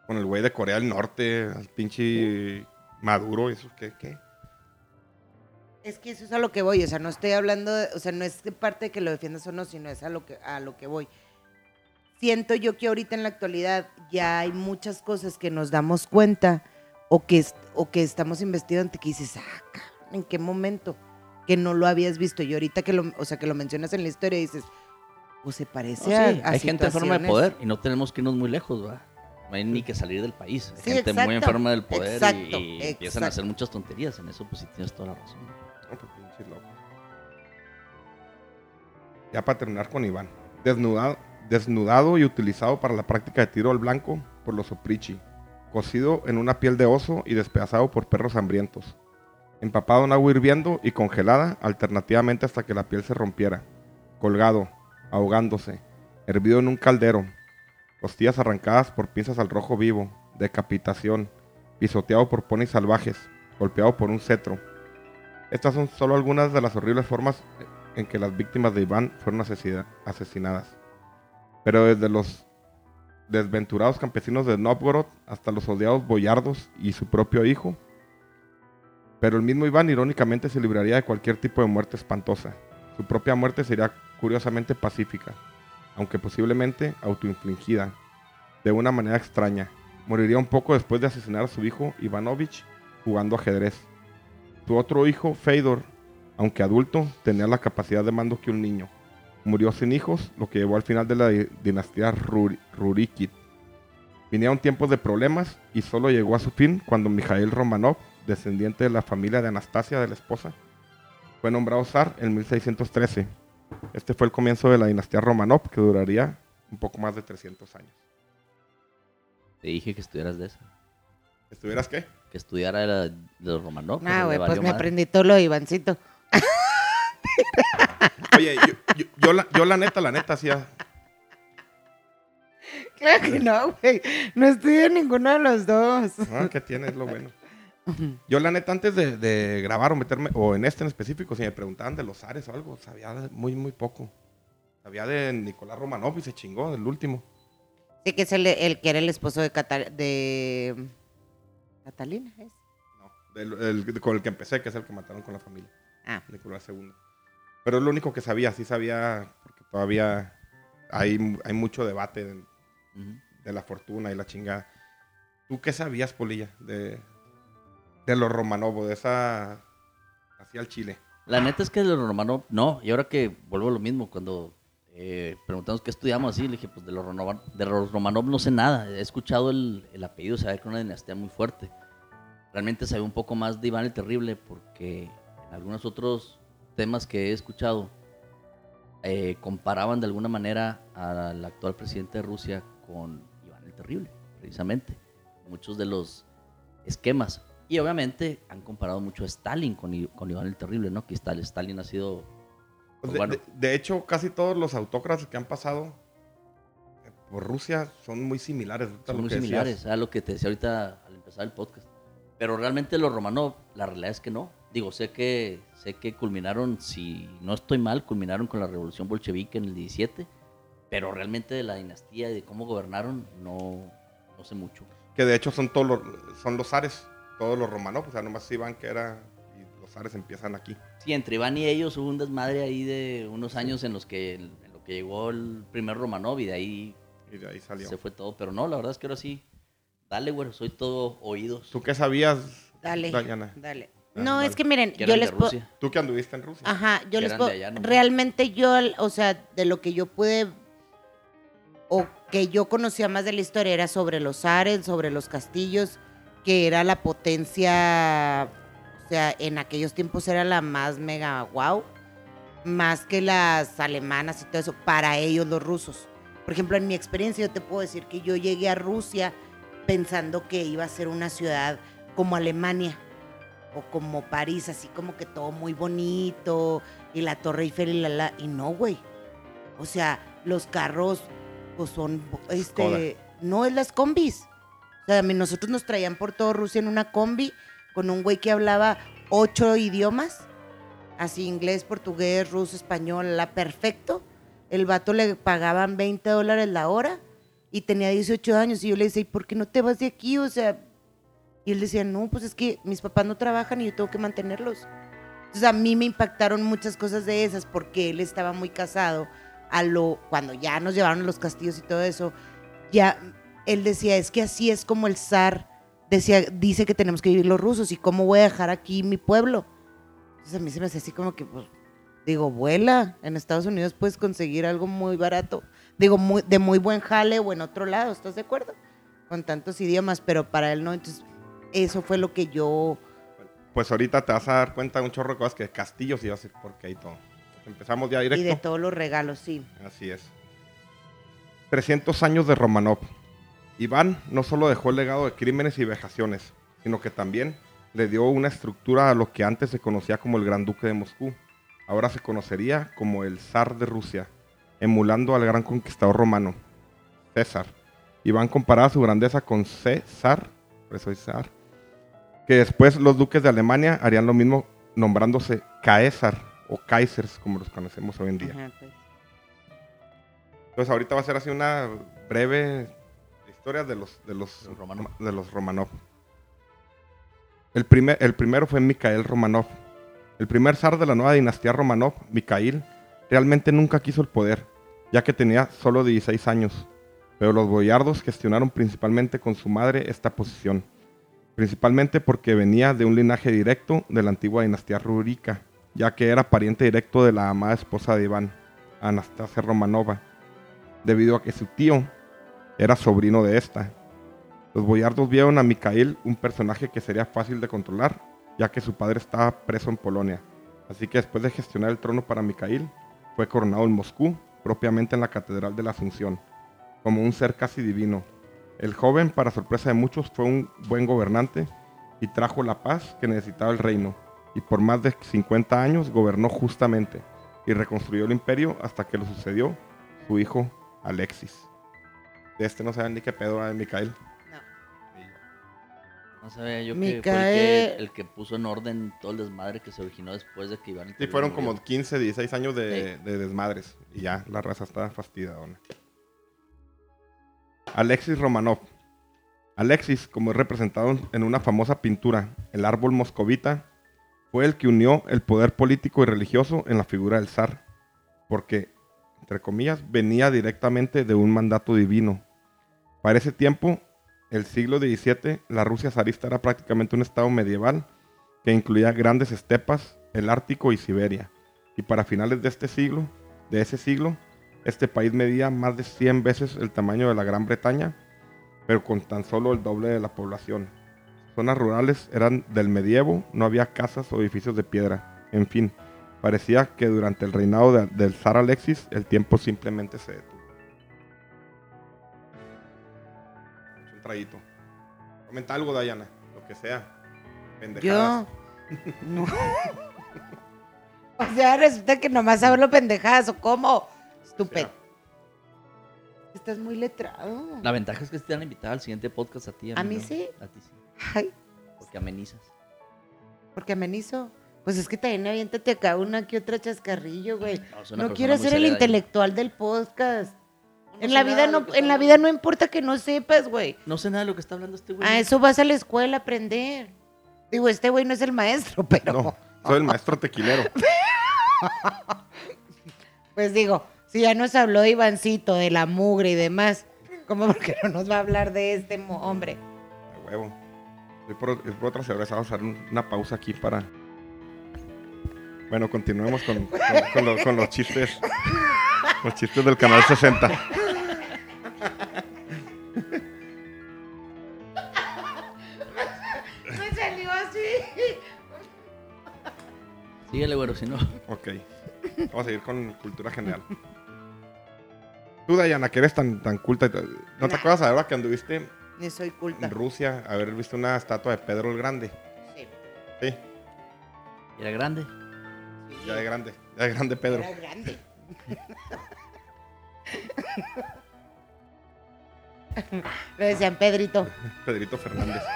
[SPEAKER 2] Con el güey de Corea del Norte, al pinche Maduro, eso, ¿qué? qué?
[SPEAKER 3] Es que eso es a lo que voy, o sea, no estoy hablando, de- o sea, no es parte de que lo defiendas o no, sino es a lo que a lo que voy. Siento yo que ahorita en la actualidad ya hay muchas cosas que nos damos cuenta o que o que estamos investigando que dices, ah, ¿en qué momento? Que no lo habías visto y ahorita que lo, o sea, que lo mencionas en la historia dices, pues se parece
[SPEAKER 4] No,
[SPEAKER 3] a,
[SPEAKER 4] sí,
[SPEAKER 3] a
[SPEAKER 4] hay gente enferma de
[SPEAKER 3] situaciones".
[SPEAKER 4] poder y no tenemos que irnos muy lejos, ¿verdad? No hay ni que salir del país. Hay
[SPEAKER 3] Sí,
[SPEAKER 4] gente muy enferma del poder
[SPEAKER 3] exacto,
[SPEAKER 4] y, y empiezan a hacer muchas tonterías. En eso, pues sí tienes toda la razón.
[SPEAKER 2] No, pues. Ya para terminar con Iván. Desnudado, desnudado y utilizado para la práctica de tiro al blanco por los oprichi. Cocido en una piel de oso y despedazado por perros hambrientos. Empapado en agua hirviendo y congelada alternativamente hasta que la piel se rompiera. Colgado, ahogándose. Hervido en un caldero. Costillas arrancadas por pinzas al rojo vivo. Decapitación. Pisoteado por ponis salvajes. Golpeado por un cetro. Estas son solo algunas de las horribles formas en que las víctimas de Iván fueron asesina- asesinadas. Pero desde los desventurados campesinos de Novgorod hasta los odiados boyardos y su propio hijo. Pero el mismo Iván irónicamente se libraría de cualquier tipo de muerte espantosa. Su propia muerte sería curiosamente pacífica, aunque posiblemente autoinfligida, de una manera extraña. Moriría un poco después de asesinar a su hijo Ivanovich jugando ajedrez. Su otro hijo, Fedor, aunque adulto, tenía la capacidad de mando que un niño. Murió sin hijos, lo que llevó al final de la di- dinastía Rur- Rurikid. Vinieron tiempos de problemas y solo llegó a su fin cuando Mikhail Romanov, descendiente de la familia de Anastasia, de la esposa, fue nombrado zar en 1613. Este fue el comienzo de la dinastía Romanov, que duraría un poco más de 300 años.
[SPEAKER 4] Te dije que estudiaras de eso.
[SPEAKER 2] ¿Estuvieras qué?
[SPEAKER 4] Que estudiara la- de los Romanov.
[SPEAKER 3] Ah, güey, pues me
[SPEAKER 4] madre.
[SPEAKER 3] aprendí todo lo de Ivancito.
[SPEAKER 2] Oye, yo, yo- yo la, yo la neta, la neta, hacía...
[SPEAKER 3] Claro que no, güey. No estudié ninguno de los dos.
[SPEAKER 2] Ah, ¿Qué tiene? Es lo bueno. Yo la neta, antes de, de grabar o meterme, o en este en específico, si me preguntaban de los Ares o algo, sabía muy, muy poco. Sabía de Nicolás Romanov y se chingó, del último.
[SPEAKER 3] Sí, que es el, el que era el esposo de, Cata- de Catalina. ¿es?
[SPEAKER 2] No, del- el- con el que empecé, que es el que mataron con la familia.
[SPEAKER 3] Ah,
[SPEAKER 2] Nicolás II. Pero es lo único que sabía, sí sabía, porque todavía hay, hay mucho debate de, la fortuna y la chingada. ¿Tú qué sabías, Polilla, de, de los Romanov, de esa... Hacia el Chile?
[SPEAKER 4] La neta es que de los Romanov, no. Y ahora que vuelvo a lo mismo, cuando eh, preguntamos qué estudiamos así, le dije, pues de los, Romanov, de los Romanov no sé nada. He escuchado el, el apellido, saber que era una dinastía muy fuerte. Realmente sabía un poco más de Iván el Terrible, porque en algunos otros temas que he escuchado, eh, comparaban de alguna manera al actual presidente de Rusia con Iván el Terrible, precisamente. Muchos de los esquemas. Y obviamente han comparado mucho a Stalin con, con Iván el Terrible, ¿no? Que Stal- Stalin ha sido... pues,
[SPEAKER 2] de,
[SPEAKER 4] bueno,
[SPEAKER 2] de- de hecho, casi todos los autócratas que han pasado eh, por Rusia son muy similares.
[SPEAKER 4] son muy
[SPEAKER 2] que decías.
[SPEAKER 4] similares a lo que te decía ahorita al empezar el podcast. Pero realmente los Romanov, la realidad es que no. Digo, sé que, sé que culminaron, si no estoy mal, culminaron con la revolución bolchevique en el 17, pero realmente de la dinastía y de cómo gobernaron, no, no sé mucho.
[SPEAKER 2] Que de hecho son todos los, son los zares, todos los Romanov. O sea, nomás Iván que era... Y los zares empiezan aquí.
[SPEAKER 4] Sí, entre Iván y ellos hubo un desmadre ahí de unos años en los que, en lo que llegó el primer Romanov y de ahí
[SPEAKER 2] Y de ahí salió.
[SPEAKER 4] se fue todo. Pero no, la verdad es que ahora sí, dale, güey, soy todo oídos.
[SPEAKER 2] ¿Tú qué sabías,
[SPEAKER 3] dale.
[SPEAKER 2] Dayana?
[SPEAKER 3] Dale.
[SPEAKER 2] Ah,
[SPEAKER 3] No, es que miren,
[SPEAKER 4] Que
[SPEAKER 3] yo
[SPEAKER 4] eran
[SPEAKER 3] les
[SPEAKER 4] de
[SPEAKER 3] puedo.
[SPEAKER 4] Rusia.
[SPEAKER 2] Tú que anduviste en Rusia.
[SPEAKER 3] Ajá, yo
[SPEAKER 4] Que
[SPEAKER 3] les
[SPEAKER 4] eran
[SPEAKER 3] puedo.
[SPEAKER 4] de allá nomás.
[SPEAKER 3] realmente yo, o sea, de lo que yo pude. O que yo conocía más de la historia era sobre los Ares, sobre los castillos, que era la potencia. O sea, en aquellos tiempos era la más mega wow. Más que las alemanas y todo eso, para ellos los rusos. Por ejemplo, en mi experiencia, yo te puedo decir que yo llegué a Rusia pensando que iba a ser una ciudad como Alemania o como París, así como que todo muy bonito y la Torre Eiffel y la, la y no, güey. O sea, los carros pues son este no es las combis. O sea, a mí nosotros nos traían por todo Rusia en una combi con un güey que hablaba ocho idiomas, así inglés, portugués, ruso, español, la perfecto. El vato le pagaban 20 dólares la hora y tenía 18 años y yo le decía, ¿y por qué no te vas de aquí? O sea, y él decía, no, pues es que mis papás no trabajan y yo tengo que mantenerlos. Entonces a mí me impactaron muchas cosas de esas porque él estaba muy casado a lo cuando ya nos llevaron a los castillos y todo eso. Ya él decía, es que así es como el zar decía, dice que tenemos que vivir los rusos y cómo voy a dejar aquí mi pueblo. Entonces a mí se me hace así como que pues digo, vuela, en Estados Unidos puedes conseguir algo muy barato. Digo, muy, de muy buen jale o en otro lado, ¿estás de acuerdo? Con tantos idiomas, pero para él no. Entonces, eso fue lo que yo
[SPEAKER 2] Pues ahorita te vas a dar cuenta de un chorro de cosas que castillos vas a decir por qué y todo. Empezamos ya
[SPEAKER 3] y de
[SPEAKER 2] directo.
[SPEAKER 3] todos los regalos, sí.
[SPEAKER 2] Así es. 300 años de Romanov. Iván no solo dejó el legado de crímenes y vejaciones, sino que también le dio una estructura a lo que antes se conocía como el Gran Duque de Moscú. Ahora se conocería como el Zar de Rusia, emulando al gran conquistador romano, César. Iván comparaba su grandeza con César, por eso es Zar, que después los duques de Alemania harían lo mismo nombrándose Caesar o Kaisers, como los conocemos hoy en día.
[SPEAKER 3] Ajá, pues.
[SPEAKER 2] Entonces ahorita va a ser así una breve historia de los de los,
[SPEAKER 4] Romanov.
[SPEAKER 2] de los Romanov. El, primer, el primero fue Mikhail Romanov. El primer zar de la nueva dinastía Romanov, Mikhail, realmente nunca quiso el poder, ya que tenía solo 16 años. Pero los boyardos gestionaron principalmente con su madre esta posición. principalmente porque venía de un linaje directo de la antigua dinastía rúrica, ya que era pariente directo de la amada esposa de Iván, Anastasia Romanova, debido a que su tío era sobrino de esta. Los boyardos vieron a Mikhail un personaje que sería fácil de controlar, ya que su padre estaba preso en Polonia. Así que después de gestionar el trono para Mikhail, fue coronado en Moscú, propiamente en la Catedral de la Asunción, como un ser casi divino. El joven, para sorpresa de muchos, fue un buen gobernante y trajo la paz que necesitaba el reino, y por más de 50 años gobernó justamente y reconstruyó el imperio hasta que lo sucedió su hijo Alexis. De este no saben ni qué pedo de Mikhail.
[SPEAKER 4] No sabía yo que fue el que, el que puso en orden todo el desmadre que se originó después de que Iván el
[SPEAKER 2] Sí, fueron
[SPEAKER 4] murió.
[SPEAKER 2] como 15, 16 años de, de desmadres. Y ya, la raza está fastidiadona. Alexis Romanov. Alexis, como es representado en una famosa pintura, el árbol moscovita, fue el que unió el poder político y religioso en la figura del zar, porque, entre comillas, venía directamente de un mandato divino. Para ese tiempo, el siglo XVII, la Rusia zarista era prácticamente un estado medieval que incluía grandes estepas, el Ártico y Siberia. Y para finales de este siglo, de ese siglo, este país medía más de 100 veces el tamaño de la Gran Bretaña, pero con tan solo el doble de la población. Zonas rurales eran del medievo, no había casas o edificios de piedra. En fin, parecía que durante el reinado de- del zar Alexis el tiempo simplemente se. Traguito. Comenta algo, Dayana, lo que sea. Pendejadas.
[SPEAKER 3] Yo. No. o sea, resulta que nomás hablo pendejadas o cómo. Estúpido. Estás muy letrado.
[SPEAKER 4] La ventaja es que te van a invitar al siguiente podcast a ti.
[SPEAKER 3] ¿A mí
[SPEAKER 4] no.
[SPEAKER 3] sí?
[SPEAKER 4] A ti sí.
[SPEAKER 3] Ay,
[SPEAKER 4] Porque amenizas.
[SPEAKER 3] porque amenizo. Pues es que también aviéntate acá una que otra chascarrillo, güey.
[SPEAKER 4] No,
[SPEAKER 3] quiero ser el intelectual del podcast. En la vida no, en la vida no importa que no sepas, güey.
[SPEAKER 4] No sé nada de lo que está hablando este güey.
[SPEAKER 3] A eso vas a la escuela a aprender. Digo, este güey no es el maestro, pero
[SPEAKER 2] No, soy el maestro tequilero.
[SPEAKER 3] pues digo, si ya nos habló de Ivancito, de la mugre y demás, ¿cómo porque no nos va a hablar de este mo- hombre?
[SPEAKER 2] A huevo. Voy por, voy por otra cerveza. Vamos a hacer un- una pausa aquí para. Bueno, continuemos con, con- con lo- con los chistes. Los chistes del canal 60.
[SPEAKER 3] Me salió así.
[SPEAKER 4] Síguele, güero, si no.
[SPEAKER 2] Ok. Vamos a seguir con cultura general. Tú, Dayana, que eres tan, tan culta. ¿No te acuerdas ahora que anduviste
[SPEAKER 3] Ni soy culta.
[SPEAKER 2] en Rusia haber visto una estatua de Pedro el Grande?
[SPEAKER 3] Sí.
[SPEAKER 2] Sí,
[SPEAKER 4] Era grande.
[SPEAKER 2] ya de grande. Ya de grande Pedro.
[SPEAKER 3] Era grande. Le decían Pedrito.
[SPEAKER 2] Pedrito Fernández.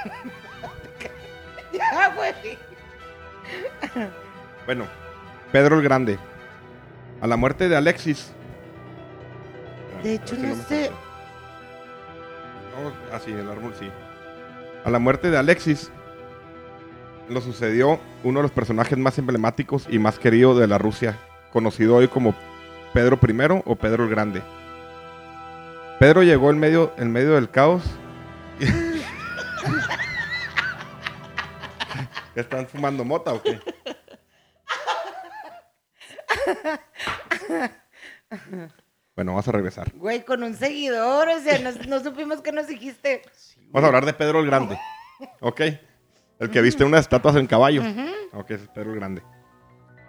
[SPEAKER 3] Ya, güey.
[SPEAKER 2] Bueno, Pedro el Grande. A la muerte de Alexis.
[SPEAKER 3] De hecho, no sé.
[SPEAKER 2] acuerdo. No, ah, sí, el árbol sí. A la muerte de Alexis lo sucedió uno de los personajes más emblemáticos y más queridos de la Rusia, conocido hoy como Pedro I o Pedro el Grande. Pedro llegó en medio, en medio del caos. ¿Están fumando mota o qué? Bueno, vamos a regresar.
[SPEAKER 3] Güey, con un seguidor, o sea, no, no supimos qué nos dijiste.
[SPEAKER 2] Vamos a hablar de Pedro el Grande. ¿Ok? El que viste unas estatuas en caballo. Ok, ese es Pedro el Grande.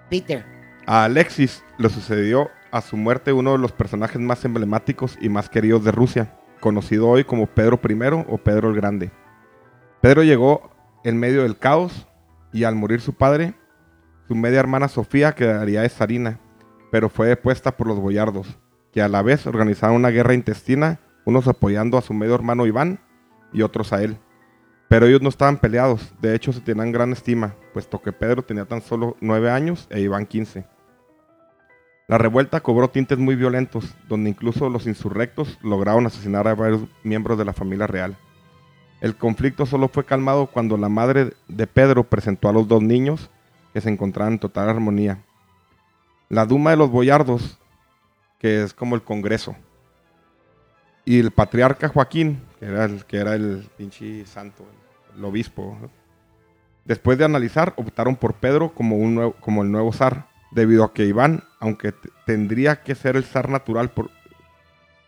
[SPEAKER 3] Peter.
[SPEAKER 2] A Alexis le sucedió a su muerte uno de los personajes más emblemáticos y más queridos de Rusia, conocido hoy como Pedro I o Pedro el Grande. Pedro llegó en medio del caos y al morir su padre, su media hermana Sofía quedaría de zarina, pero fue depuesta por los boyardos, que a la vez organizaron una guerra intestina, unos apoyando a su medio hermano Iván y otros a él. Pero ellos no estaban peleados, de hecho se tenían gran estima, puesto que Pedro tenía tan solo nueve años e Iván 15. La revuelta cobró tintes muy violentos, donde incluso los insurrectos lograron asesinar a varios miembros de la familia real. El conflicto solo fue calmado cuando la madre de Pedro presentó a los dos niños, que se encontraban en total armonía. La Duma de los Boyardos, que es como el Congreso, y el patriarca Joaquín, que era el, que el pinche santo, el obispo. Después de analizar, optaron por Pedro como el nuevo zar, debido a que Iván, aunque tendría que ser el zar natural, por-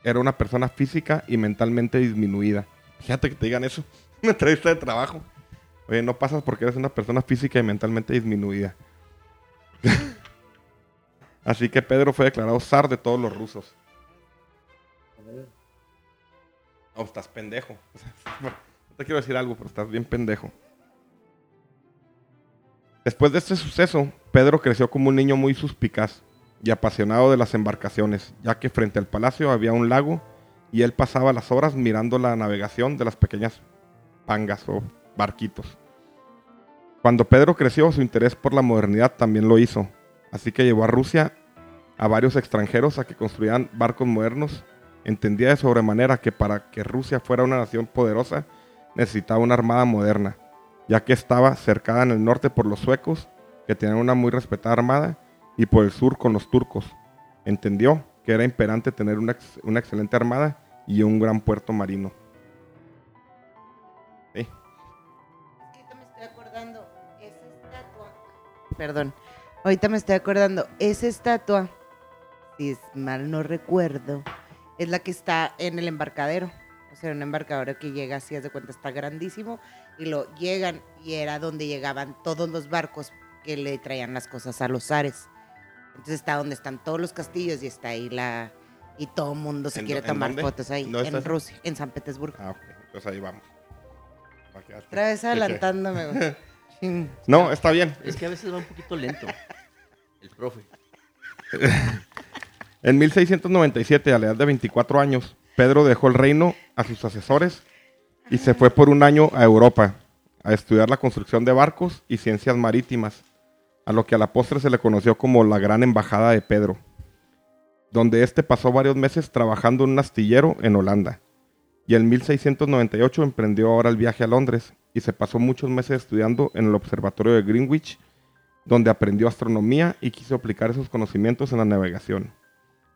[SPEAKER 2] era una persona física y mentalmente disminuida. Fíjate que te digan eso, una entrevista de trabajo. Oye, no pasas porque eres una persona física y mentalmente disminuida. Así que Pedro fue declarado zar de todos los rusos. Oh, estás pendejo. No te quiero decir algo, pero estás bien pendejo. Después de este suceso, Pedro creció como un niño muy suspicaz y apasionado de las embarcaciones, ya que frente al palacio había un lago y él pasaba las horas mirando la navegación de las pequeñas pangas o barquitos. Cuando Pedro creció, su interés por la modernidad también lo hizo, así que llevó a Rusia a varios extranjeros a que construyeran barcos modernos. Entendía de sobremanera que para que Rusia fuera una nación poderosa necesitaba una armada moderna, ya que estaba cercada en el norte por los suecos, que tenían una muy respetada armada, y por el sur con los turcos. Entendió que era imperante tener una, una excelente armada y un gran puerto marino. Sí.
[SPEAKER 3] Ahorita me estoy acordando, esa estatua. Perdón. Ahorita me estoy acordando, esa estatua, si es mal no recuerdo, es la que está en el embarcadero. O sea, un embarcadero que llega así, haz de cuenta, está grandísimo. Y lo llegan, y era donde llegaban todos los barcos que le traían las cosas a los zares. Entonces está donde están todos los castillos y está ahí la. Y todo el mundo se
[SPEAKER 2] ¿En
[SPEAKER 3] quiere tomar
[SPEAKER 2] dónde?
[SPEAKER 3] fotos ahí.
[SPEAKER 2] ¿Dónde está
[SPEAKER 3] En
[SPEAKER 2] eso?
[SPEAKER 3] Rusia, en San Petersburgo.
[SPEAKER 2] Ah, ok. Entonces ahí vamos.
[SPEAKER 3] Otra vez adelantándome, güey.
[SPEAKER 2] No, está bien.
[SPEAKER 4] Es que a veces va un poquito lento. El profe.
[SPEAKER 2] En 1697, a la edad de 24 años, Pedro dejó el reino a sus asesores y se fue por un año a Europa a estudiar la construcción de barcos y ciencias marítimas, a lo que a la postre se le conoció como la Gran Embajada de Pedro, donde éste pasó varios meses trabajando en un astillero en Holanda. Y en 1698 emprendió ahora el viaje a Londres y se pasó muchos meses estudiando en el Observatorio de Greenwich, donde aprendió astronomía y quiso aplicar esos conocimientos en la navegación.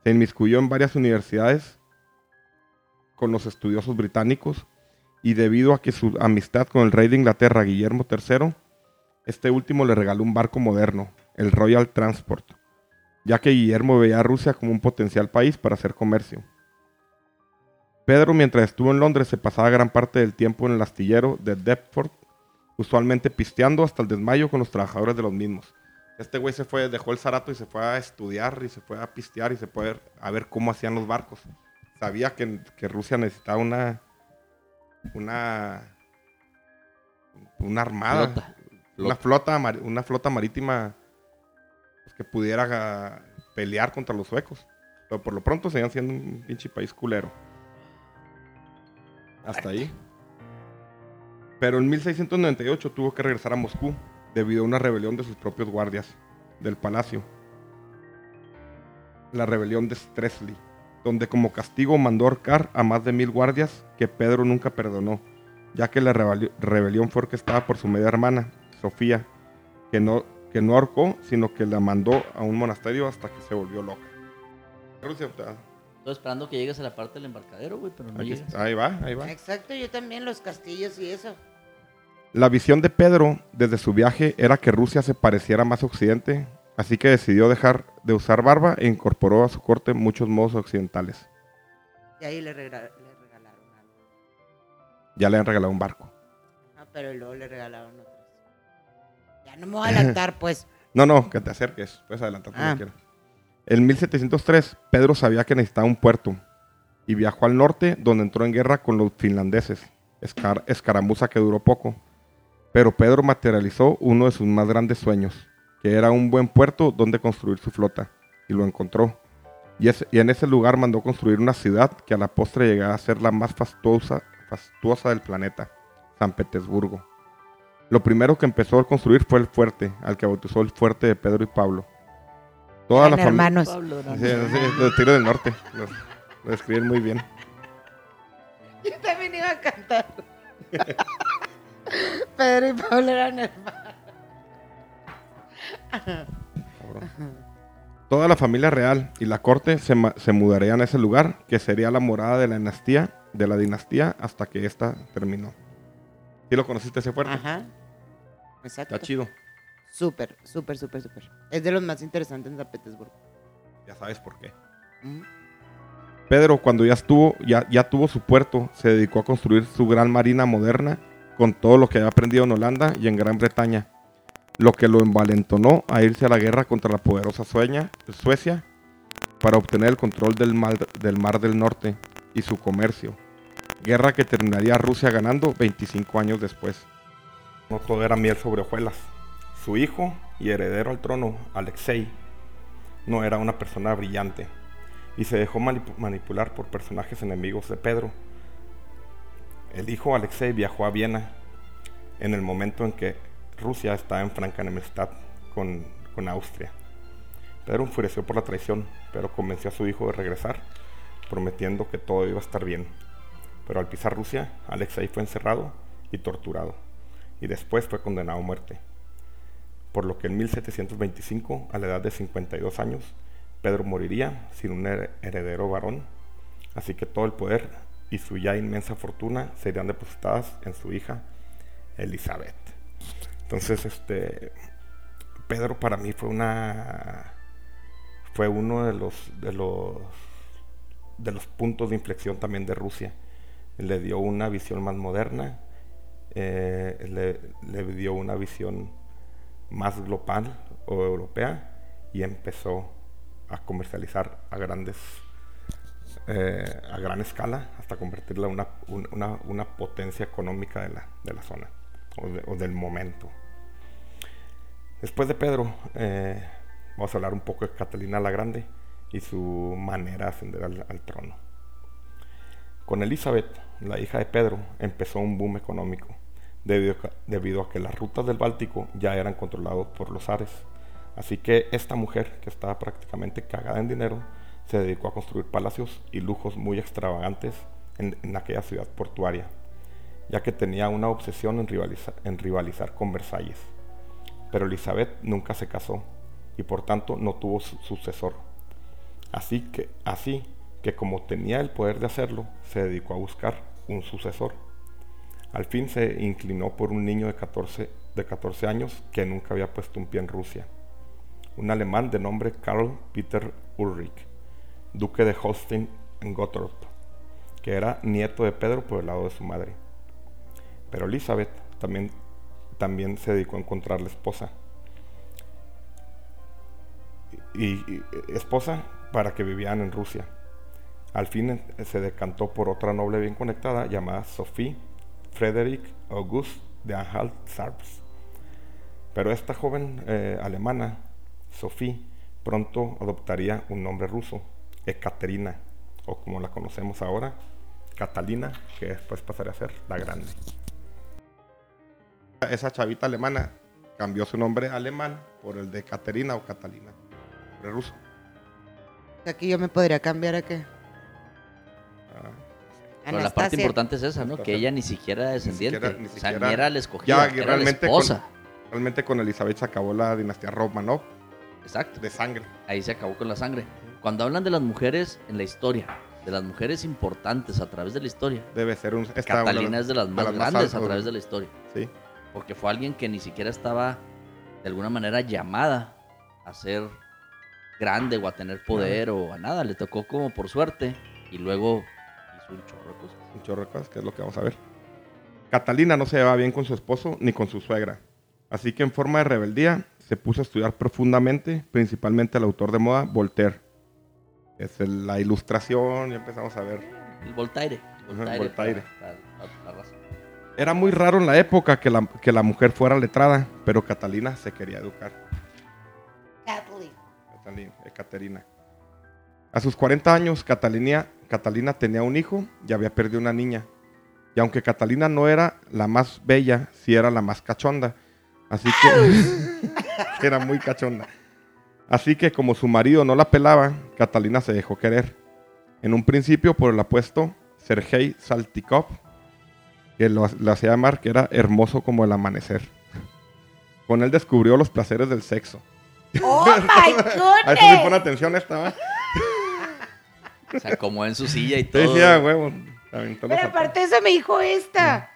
[SPEAKER 2] Se inmiscuyó en varias universidades con los estudiosos británicos y debido a que su amistad con el rey de Inglaterra, Guillermo III, este último le regaló un barco moderno, el Royal Transport, ya que Guillermo veía a Rusia como un potencial país para hacer comercio. Pedro, mientras estuvo en Londres, se pasaba gran parte del tiempo en el astillero de Deptford, usualmente pisteando hasta el desmayo con los trabajadores de los mismos. Este güey se fue, dejó el zarato y se fue a estudiar y se fue a pistear y se fue a ver cómo hacían los barcos. Sabía que, que Rusia necesitaba una una una armada,
[SPEAKER 4] Flota.
[SPEAKER 2] una flota una flota marítima pues, que pudiera pelear contra los suecos. Pero por lo pronto seguían siendo un pinche país culero. Hasta ahí. Pero en 1698 tuvo que regresar a Moscú debido a una rebelión de sus propios guardias del palacio. La rebelión de Stresley, donde como castigo mandó ahorcar a más de mil guardias que Pedro nunca perdonó, ya que la rebeli- rebelión fue orquestada por su media hermana, Sofía, que no, que no ahorcó, sino que la mandó a un monasterio hasta que se volvió loca.
[SPEAKER 4] Estoy esperando que llegues a la parte del embarcadero, güey, pero no
[SPEAKER 2] aquí
[SPEAKER 4] llegas.
[SPEAKER 2] ahí va, ahí va.
[SPEAKER 3] Exacto, yo también los castillos y eso.
[SPEAKER 2] La visión de Pedro desde su viaje era que Rusia se pareciera más a Occidente, así que decidió dejar de usar barba e incorporó a su corte muchos modos occidentales.
[SPEAKER 3] Y ahí le, regala- le regalaron algo.
[SPEAKER 2] Ya le han regalado un barco.
[SPEAKER 3] Ah, pero luego le regalaron otros. Ya no me voy a adelantar, pues.
[SPEAKER 2] No, no, que te acerques, puedes adelantar como
[SPEAKER 3] Ah.
[SPEAKER 2] quieras. En 1703, Pedro sabía que necesitaba un puerto y viajó al norte, donde entró en guerra con los finlandeses, escar- escaramuza que duró poco. Pero Pedro materializó uno de sus más grandes sueños, que era un buen puerto donde construir su flota, y lo encontró. Y, es- y en ese lugar mandó construir una ciudad que a la postre llegaba a ser la más fastuosa, fastuosa del planeta, San Petersburgo. Lo primero que empezó a construir fue el fuerte, al que bautizó el fuerte de Pedro y Pablo. Toda la
[SPEAKER 3] Eran hermanos.
[SPEAKER 4] Pablo, no,
[SPEAKER 2] Sí, sí, los tigres del norte. Los, lo describen muy bien.
[SPEAKER 3] Yo también iba a cantar. Pedro y Pablo eran hermanos.
[SPEAKER 2] Toda la familia real y la corte se, mudarían a ese lugar, que sería la morada de la dinastía, de la dinastía hasta que ésta terminó. ¿Sí lo conociste ese fuerte?
[SPEAKER 3] Ajá. Exacto.
[SPEAKER 2] Está chido.
[SPEAKER 3] Súper, súper, súper, súper. Es de los más interesantes en San Petersburgo.
[SPEAKER 2] Ya sabes por qué. Pedro, cuando ya estuvo, ya, ya tuvo su puerto, se dedicó a construir su gran marina moderna con todo lo que había aprendido en Holanda y en Gran Bretaña, lo que lo envalentonó a irse a la guerra contra la poderosa Sueña- Suecia para obtener el control del mar, del Norte y su comercio, guerra que terminaría Rusia ganando 25 años después. No todo era miel sobre hojuelas. Su hijo y heredero al trono, Alexei, no era una persona brillante y se dejó manip- manipular por personajes enemigos de Pedro. El hijo Alexei viajó a Viena en el momento en que Rusia estaba en franca enemistad con, con Austria. Pedro enfureció por la traición, pero convenció a su hijo de regresar, prometiendo que todo iba a estar bien. Pero al pisar Rusia, Alexei fue encerrado y torturado, y después fue condenado a muerte. Por lo que en 1725, a la edad de 52 años, Pedro moriría sin un her- heredero varón, así que todo el poder y su ya inmensa fortuna serían depositadas en su hija Elizabeth. Entonces, este Pedro para mí fue una fue uno de los de los de los puntos de inflexión también de Rusia. Le dio una visión más moderna, eh, le, dio una visión más global o europea y empezó a comercializar a grandes eh, a gran escala hasta convertirla en una, un- una, una potencia económica de la, de la zona o del momento. Después de Pedro, eh, vamos a hablar un poco de Catalina la Grande y su manera de ascender al, trono. Con Elizabeth, la hija de Pedro, empezó un boom económico, debido, a- debido a que las rutas del Báltico ya eran controladas por los zares. Así que esta mujer, que estaba prácticamente cagada en dinero, se dedicó a construir palacios y lujos muy extravagantes en, aquella ciudad portuaria, ya que tenía una obsesión en rivaliza- en rivalizar con Versalles. Pero Elizabeth nunca se casó y por tanto no tuvo su- sucesor. Así que, así que como tenía el poder de hacerlo, se dedicó a buscar un sucesor. Al fin se inclinó por un niño de 14, de 14 años que nunca había puesto un pie en Rusia. Un alemán de nombre Karl Peter Ulrich, duque de Holstein en Gottorp, que era nieto de Pedro por el lado de su madre. Pero Elizabeth también, también se dedicó a encontrar la esposa. Y, esposa para que vivían en Rusia. Al fin eh, se decantó por otra noble bien conectada llamada Sophie Frederick August de Anhalt-Zerbst. Pero esta joven eh, alemana, Sophie, pronto adoptaría un nombre ruso, Ekaterina, o como la conocemos ahora, Catalina, que después pasaría a ser la Grande. Esa chavita alemana cambió su nombre alemán por el de Caterina o Catalina, nombre ruso.
[SPEAKER 3] Aquí yo me podría cambiar a qué.
[SPEAKER 2] Ah,
[SPEAKER 4] Pero la parte importante es esa, ¿no? Que ella ni siquiera era descendiente.
[SPEAKER 2] siquiera- ni
[SPEAKER 4] o sea,
[SPEAKER 2] siquiera-
[SPEAKER 4] ni era la escogida,
[SPEAKER 2] Ya,
[SPEAKER 4] era la
[SPEAKER 2] realmente
[SPEAKER 4] esposa.
[SPEAKER 2] realmente con Elizabeth se acabó la dinastía Romanov
[SPEAKER 4] Exacto.
[SPEAKER 2] de sangre.
[SPEAKER 4] Ahí se acabó con la sangre. Cuando hablan de las mujeres en la historia, de las mujeres importantes a través de la historia,
[SPEAKER 2] Debe ser un... una
[SPEAKER 4] Catalina es de las más
[SPEAKER 2] las más
[SPEAKER 4] grandes a través de la historia.
[SPEAKER 2] Sí.
[SPEAKER 4] Porque fue alguien que ni siquiera estaba de alguna manera llamada a ser grande o a tener poder o a nada. Le tocó como por suerte y luego hizo un chorro de cosas.
[SPEAKER 2] un chorro de cosas, que es lo que vamos a ver. Catalina no se llevaba bien con su esposo ni con su suegra. Así que en forma de rebeldía se puso a estudiar profundamente, principalmente al autor de moda, Voltaire. Es el- la ilustración y empezamos a ver.
[SPEAKER 4] El Voltaire. Voltaire.
[SPEAKER 2] Voltaire.
[SPEAKER 4] la raza.
[SPEAKER 2] Era muy raro en la época que la, que la mujer fuera letrada, pero Catalina se quería educar. Catalina, Ekaterina. A sus 40 años, Catalina, Catalina tenía un hijo y había perdido una niña. Y aunque Catalina no era la más bella, sí era la más cachonda. Así que era muy cachonda. Así que como su marido no la pelaba, Catalina se dejó querer. En un principio por el apuesto Sergei Saltikov, que lo, lo hacía llamar que era hermoso como el amanecer. Con él descubrió los placeres del sexo.
[SPEAKER 3] ¡Oh, my
[SPEAKER 2] A eso sí pone
[SPEAKER 3] goodness!
[SPEAKER 2] atención esta, ¿va?
[SPEAKER 4] Se acomodó en su silla y todo.
[SPEAKER 2] sí, huevo.
[SPEAKER 3] Pero aparte de eso me dijo esta.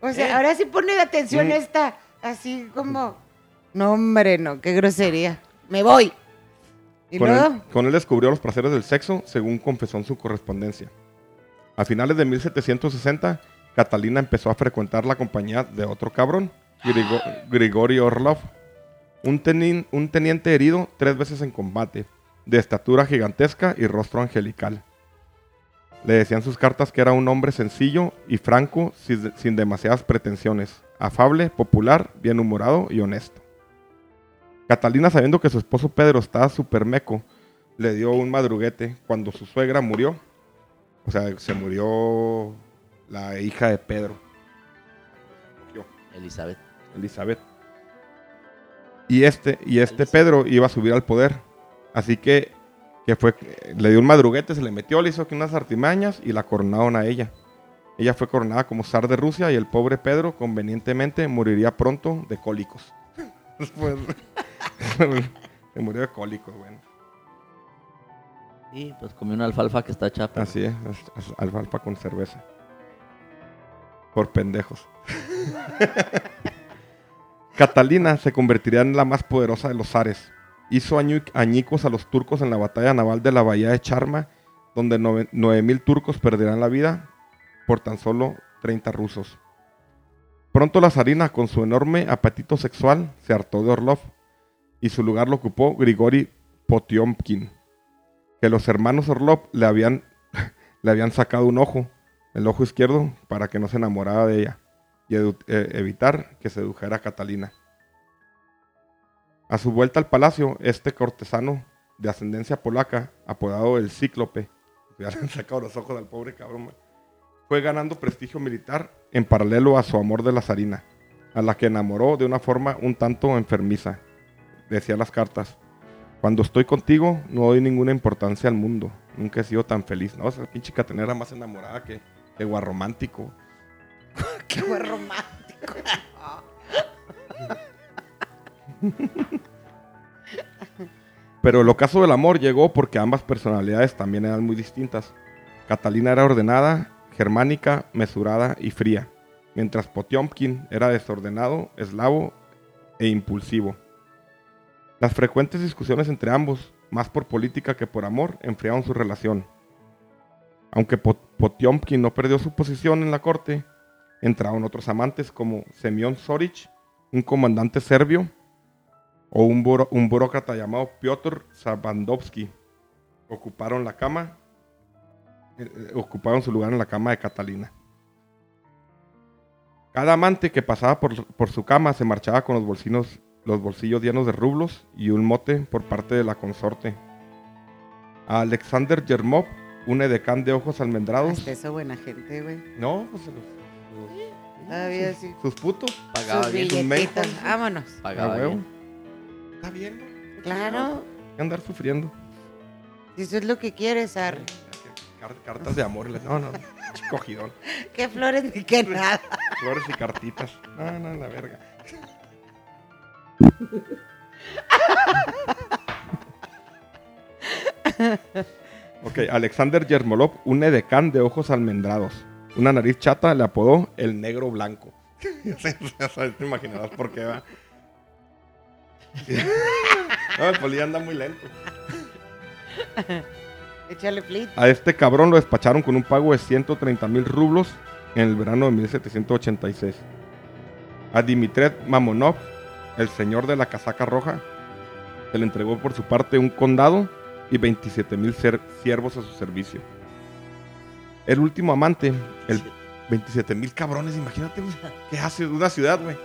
[SPEAKER 3] O sea,
[SPEAKER 4] Eh.
[SPEAKER 3] ahora sí pone atención esta, así como, no hombre, no, qué grosería. Me voy. Y
[SPEAKER 2] Con
[SPEAKER 3] luego,
[SPEAKER 2] él, con él descubrió los placeres del sexo, según confesó en su correspondencia. A finales de 1760, Catalina empezó a frecuentar la compañía de otro cabrón, Grigo- Orlov, un, teniente herido tres veces en combate, de estatura gigantesca y rostro angelical. Le decían sus cartas que era un hombre sencillo y franco, sin, demasiadas pretensiones, afable, popular, bien humorado y honesto. Catalina, sabiendo que su esposo Pedro estaba súper meco, le dio un madruguete cuando su suegra murió. O sea, se murió la hija de Pedro, Murió
[SPEAKER 4] Elizabeth.
[SPEAKER 2] Elizabeth. Y este, y este Pedro iba a subir al poder. Así que, que fue, le dio un madruguete, se le metió, le hizo aquí unas artimañas y la coronaron a ella. Ella fue coronada como zar de Rusia y el pobre Pedro, convenientemente, moriría pronto de cólicos. Después, se murió de cólicos, bueno.
[SPEAKER 4] Y pues comió una alfalfa que está chapa.
[SPEAKER 2] Así es alfalfa con cerveza. Por pendejos. Catalina se convertiría en la más poderosa de los zares. Hizo añicos a los turcos en la batalla naval de la bahía de Charma, donde nove- 9.000 turcos perderán la vida por tan solo 30 rusos. Pronto la zarina, con su enorme apetito sexual, se hartó de Orlov y su lugar lo ocupó Grigori Potiomkin, que los hermanos Orlov le habían, le habían sacado un ojo, el ojo izquierdo, para que no se enamorara de ella y eh, evitar que sedujera a Catalina. A su vuelta al palacio, este cortesano de ascendencia polaca, apodado el Cíclope, ya le han sacado los ojos al pobre cabrón, fue ganando prestigio militar en paralelo a su amor de la zarina, a la que enamoró de una forma un tanto enfermiza. Decía las cartas, cuando estoy contigo no doy ninguna importancia al mundo, nunca he sido tan feliz. No, esa pinche catenera era más enamorada que, guarromántico.
[SPEAKER 3] qué buen romántico.
[SPEAKER 2] Pero el ocaso del amor llegó porque ambas personalidades también eran muy distintas. Catalina era ordenada, germánica, mesurada y fría, mientras Potiomkin era desordenado, eslavo e impulsivo. Las frecuentes discusiones entre ambos, más por política que por amor, enfriaron su relación. Aunque Po- Potiomkin no perdió su posición en la corte, entraron otros amantes como Semyon Sorich, un comandante serbio, o un, buro- un burócrata llamado Piotr Sabandovsky. Ocuparon la cama, eh, eh, ocuparon su lugar en la cama de Catalina. Cada amante que pasaba por, por su cama se marchaba con los bolsillos, los bolsillos llenos de rublos y un mote por parte de la consorte. A Alexander Yermov, un edecán de ojos almendrados.
[SPEAKER 3] Hasta eso buena gente, güey.
[SPEAKER 2] No, pues los, los-
[SPEAKER 3] Todavía sí.
[SPEAKER 2] sus putos.
[SPEAKER 4] Pagaba
[SPEAKER 3] Sus
[SPEAKER 4] bien.
[SPEAKER 2] sus mejos.
[SPEAKER 3] Vámonos.
[SPEAKER 4] Pagaba
[SPEAKER 2] A huevo.
[SPEAKER 4] bien.
[SPEAKER 2] Está bien, ¿no?
[SPEAKER 3] Claro.
[SPEAKER 2] Hay que andar sufriendo.
[SPEAKER 3] Si eso es lo que quieres, Ar.
[SPEAKER 2] Car- cartas de amor. No, no. Cogidón.
[SPEAKER 3] Qué flores ni qué nada.
[SPEAKER 2] Flores y cartitas. No, no, la verga. ok, Alexander Yermolov, un edecán de ojos almendrados. Una nariz chata le apodó el negro blanco. ya sabes, te imaginarás por qué va. no, el poli anda muy lento.
[SPEAKER 3] Échale flit.
[SPEAKER 2] A este cabrón lo despacharon con un pago de 130 mil rublos en el verano de 1786. A Dimitred Mamonov, el señor de la casaca roja, se le entregó por su parte un condado y 27 mil siervos a su servicio. El último amante, el 27 mil cabrones, imagínate, güey, ¿qué hace una ciudad, güey?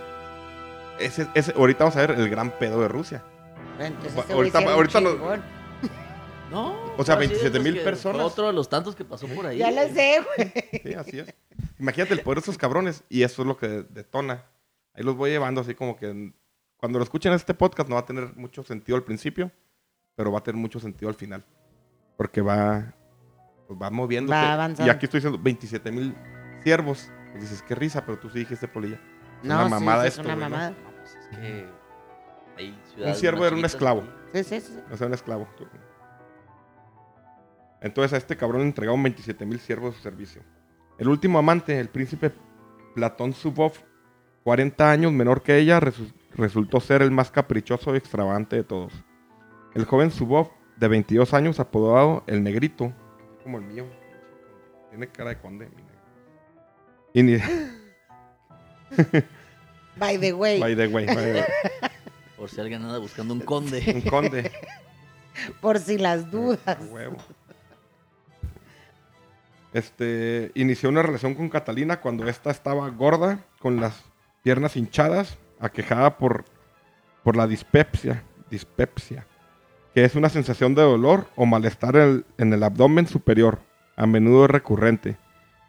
[SPEAKER 2] Ese, ese, ahorita vamos a ver el gran pedo de Rusia.
[SPEAKER 3] Bueno, entonces
[SPEAKER 2] Ahorita-
[SPEAKER 3] este güey
[SPEAKER 2] ahorita no-.
[SPEAKER 4] No.
[SPEAKER 2] O sea,
[SPEAKER 4] así es,
[SPEAKER 2] 27 mil personas.
[SPEAKER 4] Otro de los tantos que pasó por ahí.
[SPEAKER 3] Ya lo sé, güey.
[SPEAKER 2] Sí, así es. Imagínate el poder de esos cabrones y eso es lo que detona. Ahí los voy llevando así como que cuando lo escuchen este podcast no va a tener mucho sentido al principio, pero va a tener mucho sentido al final. Porque va, pues va moviéndose.
[SPEAKER 3] Va avanzando.
[SPEAKER 2] Y aquí estoy diciendo 27 mil siervos. Y dices, qué risa, pero tú sí dijiste polilla. Es
[SPEAKER 3] No,
[SPEAKER 2] una mamada
[SPEAKER 3] sí,
[SPEAKER 2] esto,
[SPEAKER 3] es una mamada.
[SPEAKER 4] No, pues es que hay
[SPEAKER 2] Un siervo era un esclavo.
[SPEAKER 3] Sí, sí, sí.
[SPEAKER 2] O sea, un esclavo. Entonces a este cabrón le entregaron 27 mil siervos a su servicio. El último amante, el príncipe Platón Zubov, 40 años menor que ella, resu- resultó ser el más caprichoso y extravagante de todos. El joven Zubov, de 22 años, apodado El Negrito, como el mío, tiene cara de conde. mi negro. Y ni,
[SPEAKER 3] By the way,
[SPEAKER 2] by the way, by the way,
[SPEAKER 4] Por si alguien anda buscando un conde.
[SPEAKER 2] un conde.
[SPEAKER 3] por si las dudas.
[SPEAKER 2] Huevo. Este, inició una relación con Catalina cuando ésta estaba gorda, con las piernas hinchadas, aquejada por, por la dispepsia, dispepsia, que es una sensación de dolor o malestar en el, en el abdomen superior, a menudo es recurrente.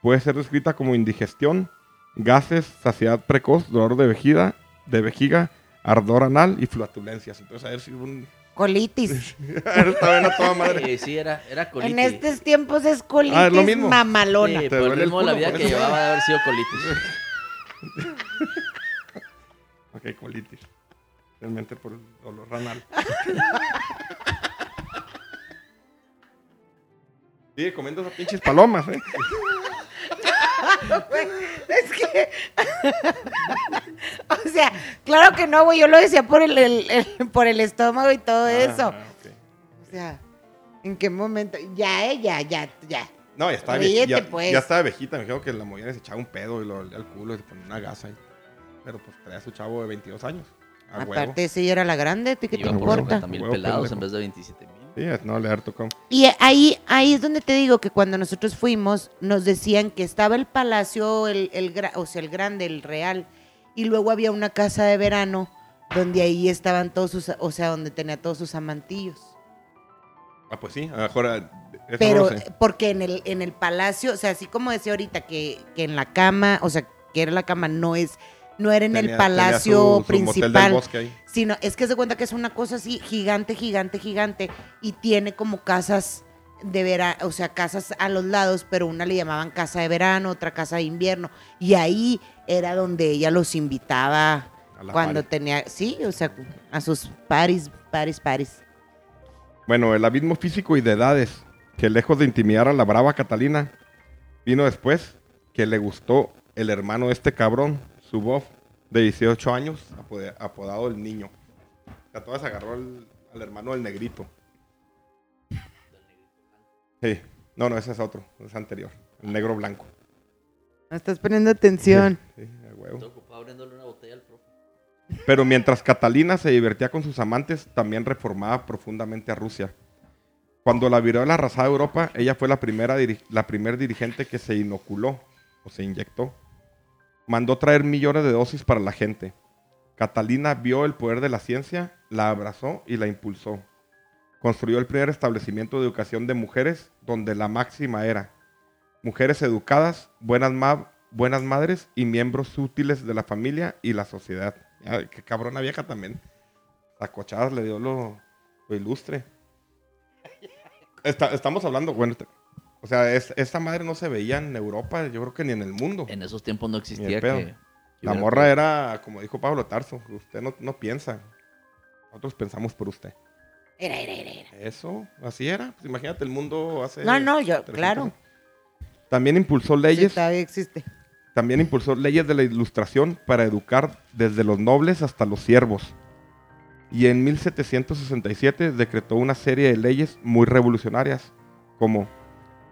[SPEAKER 2] Puede ser descrita como indigestión, gases, saciedad precoz, dolor de vejiga, de vejiga, ardor anal y flatulencias. Entonces, a ver si un...
[SPEAKER 3] Colitis.
[SPEAKER 2] Está bien a toda madre.
[SPEAKER 4] Sí, sí, era, era colitis.
[SPEAKER 3] En estos tiempos es colitis
[SPEAKER 2] Ah, es lo mismo.
[SPEAKER 3] mamalona.
[SPEAKER 4] Sí,
[SPEAKER 2] Te
[SPEAKER 4] por el de la vida que llevaba de haber sido colitis.
[SPEAKER 2] Ok, colitis. Realmente por el dolor renal. Sigue comiendo esas pinches palomas, ¿eh?
[SPEAKER 3] Es que. o sea, claro que no, güey. Yo lo decía por el, el- el- por el estómago y todo eso.
[SPEAKER 2] Ah.
[SPEAKER 3] O sea, ¿en qué momento? Ya, eh, ya, ya, ya.
[SPEAKER 2] No, ya estaba viejita. Ya,
[SPEAKER 3] pues.
[SPEAKER 2] ya estaba viejita. Me dijeron que la movía y se echaba un pedo y lo olía al culo y se ponía una gasa. Pero pues traía a su chavo de 22 años. A huevo.
[SPEAKER 3] Aparte, si ella era la grande, ¿a ti qué te importa?
[SPEAKER 4] 50 mil pelados en vez de 27 mil.
[SPEAKER 2] Sí, no, le haber tocado.
[SPEAKER 3] Y ahí, ahí es donde te digo que cuando nosotros fuimos, nos decían que estaba el palacio, el, el, o sea, el grande, el real, y luego había una casa de verano donde ahí estaban todos sus, o sea, donde tenía todos sus amantillos.
[SPEAKER 2] Ah, pues sí, a lo mejor. ah,
[SPEAKER 3] Pero,
[SPEAKER 2] no lo sé.
[SPEAKER 3] porque en el, en el palacio, o sea, así como decía ahorita que, que en la cama, o sea, que era la cama, no es, no era en
[SPEAKER 2] Tenía-
[SPEAKER 3] el palacio
[SPEAKER 2] su-
[SPEAKER 3] principal.
[SPEAKER 2] bosque ahí.
[SPEAKER 3] Sino, es que se cuenta que es una cosa así gigante, gigante, gigante. Y tiene como casas de verano, o sea, casas a los lados, pero una le llamaban casa de verano, otra casa de invierno. Y ahí era donde ella los invitaba cuando
[SPEAKER 2] party.
[SPEAKER 3] tenía, sí, o sea, a sus paris, paris, paris.
[SPEAKER 2] Bueno, el abismo físico y de edades, que lejos de intimidar a la brava Catalina, vino después que le gustó el hermano de este cabrón, Subov, de 18 años, apodado el niño. A todas agarró al, al hermano del negrito. Sí, no, no, ese es otro, es anterior, el negro blanco.
[SPEAKER 3] Me estás poniendo atención.
[SPEAKER 2] Sí, a huevo.
[SPEAKER 4] Estoy ocupado abriéndole una botella al profe.
[SPEAKER 2] Pero mientras Catalina se divertía con sus amantes, también reformaba profundamente a Rusia. Cuando la viruela arrasaba Europa, ella fue la primera diri- la primer dirigente que se inoculó o se inyectó. Mandó traer millones de dosis para la gente. Catalina vio el poder de la ciencia, la abrazó y la impulsó. Construyó el primer establecimiento de educación de mujeres donde la máxima era mujeres educadas, buenas, buenas madres y miembros útiles de la familia y la sociedad. Qué cabrona vieja también. A cochadas le dio lo, ilustre. Estamos hablando, o sea, es- esta madre no se veía en Europa, yo creo que ni en el mundo.
[SPEAKER 4] En esos tiempos no existía que... que
[SPEAKER 2] La morra era, como dijo Pablo Tarso, usted no, no piensa. Nosotros pensamos por usted.
[SPEAKER 3] Era, era, era, era.
[SPEAKER 2] Eso, así era. Pues imagínate el mundo hace...
[SPEAKER 3] No, no, yo,
[SPEAKER 2] 300
[SPEAKER 3] claro.
[SPEAKER 2] años. También impulsó
[SPEAKER 3] Sí,
[SPEAKER 2] leyes
[SPEAKER 3] todavía existe.
[SPEAKER 2] También impulsó leyes de la ilustración para educar desde los nobles hasta los siervos. Y en 1767 decretó una serie de leyes muy revolucionarias, como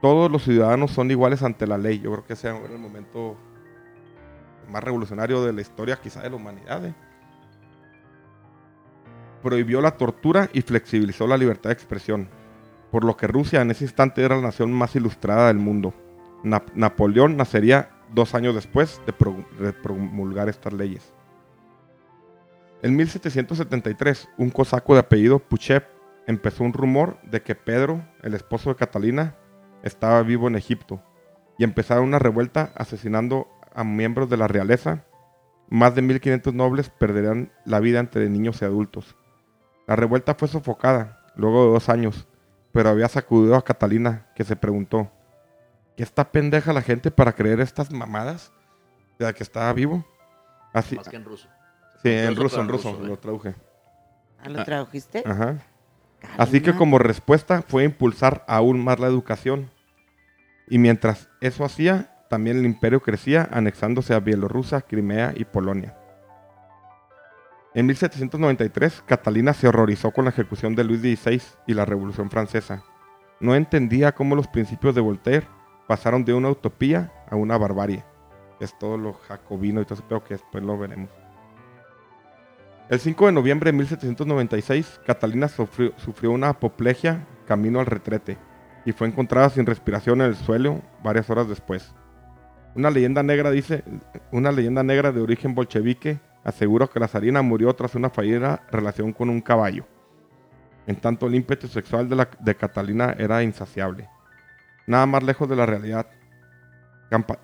[SPEAKER 2] todos los ciudadanos son iguales ante la ley. Yo creo que ese era el momento más revolucionario de la historia quizá de la humanidad. ¿eh? Prohibió la tortura y flexibilizó la libertad de expresión, por lo que Rusia en ese instante era la nación más ilustrada del mundo. Na- Napoleón nacería dos años después de, de promulgar estas leyes. En 1773, un cosaco de apellido Puchev empezó un rumor de que Pedro, el esposo de Catalina, estaba vivo en Egipto y empezaron una revuelta asesinando a miembros de la realeza. Más de 1500 nobles perderían la vida entre niños y adultos. La revuelta fue sofocada luego de dos años, pero había sacudido a Catalina, que se preguntó, ¿qué está pendeja la gente para creer estas mamadas? De la que estaba vivo. Así,
[SPEAKER 4] Más que en ruso.
[SPEAKER 2] sí, en ruso, en ruso,
[SPEAKER 4] ruso, ¿eh?
[SPEAKER 2] lo traduje.
[SPEAKER 3] ¿Ah, lo tradujiste?
[SPEAKER 2] Ajá. Así que como respuesta fue impulsar aún más la educación. Y mientras eso hacía, también el imperio crecía, anexándose a Bielorrusia, Crimea y Polonia. En 1793, Catalina se horrorizó con la ejecución de Luis XVI y la Revolución Francesa. No entendía cómo los principios de Voltaire pasaron de una utopía a una barbarie. Es todo lo jacobino y todo eso, pero que después lo veremos. El 5 de noviembre de 1796, Catalina sufrió, sufrió una apoplejia camino al retrete y fue encontrada sin respiración en el suelo varias horas después. Una leyenda negra dice, una leyenda negra de origen bolchevique asegura que la zarina murió tras una fallida relación con un caballo. En tanto, el ímpetu sexual de, Catalina era insaciable. Nada más lejos de la realidad.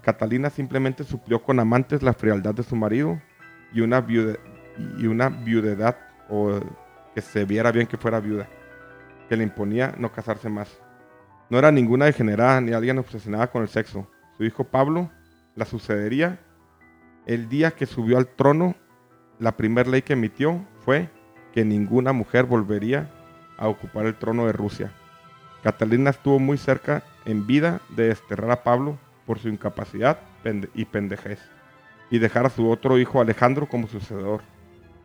[SPEAKER 2] Catalina simplemente suplió con amantes la frialdad de su marido y una, y una viudedad, o que se viera bien que fuera viuda, que le imponía no casarse más. No era ninguna degenerada ni alguien obsesionada con el sexo. Su hijo Pablo la sucedería el día que subió al trono. La primera ley que emitió fue que ninguna mujer volvería a ocupar el trono de Rusia. Catalina estuvo muy cerca en vida de desterrar a Pablo por su incapacidad y pendejez y dejar a su otro hijo Alejandro como sucedor,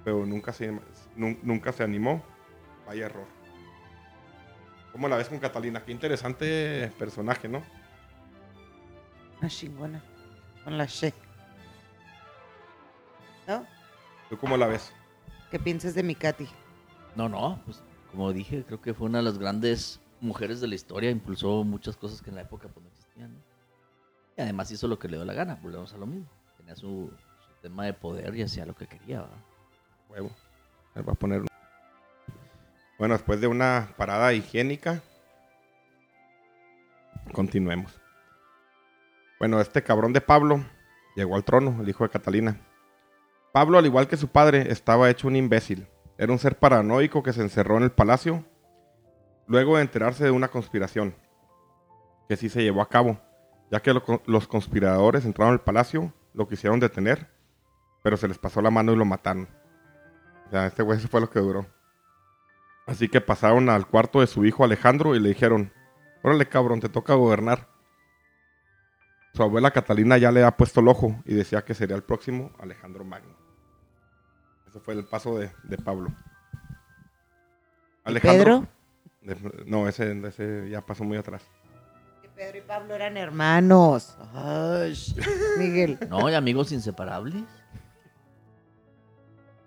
[SPEAKER 2] pero nunca se, nun- nunca se animó. Vaya error. ¿Cómo la ves con Catalina? Qué interesante personaje, ¿no?
[SPEAKER 3] Una chingona. Con la she. ¿No?
[SPEAKER 2] ¿Tú cómo la ves?
[SPEAKER 3] ¿Qué piensas de mi Katy?
[SPEAKER 4] No, no, pues como dije, creo que fue una de las grandes mujeres de la historia, impulsó muchas cosas que en la época pues, no existían. ¿no? Y además hizo lo que le dio la gana, volvemos a lo mismo. Tenía su, su tema de poder y hacía lo que quería. ¿verdad?
[SPEAKER 2] Huevo. Va a poner. Bueno, después de una parada higiénica, continuemos. Bueno, este cabrón de Pablo llegó al trono, el hijo de Catalina. Pablo, al igual que su padre, estaba hecho un imbécil. Era un ser paranoico que se encerró en el palacio luego de enterarse de una conspiración que sí se llevó a cabo, ya que lo- los conspiradores entraron al palacio, lo quisieron detener, pero se les pasó la mano y lo mataron. O sea, este güey fue lo que duró. Así que pasaron al cuarto de su hijo Alejandro y le dijeron, órale cabrón, te toca gobernar. Su abuela Catalina ya le ha puesto el ojo y decía que sería el próximo Alejandro Magno. Ese fue el paso de, de Pablo.
[SPEAKER 3] ¿Y Pedro?
[SPEAKER 2] de- no, ese, ese ya pasó muy atrás.
[SPEAKER 3] Que Pedro y Pablo eran hermanos. Ay, Miguel.
[SPEAKER 4] No, y amigos inseparables.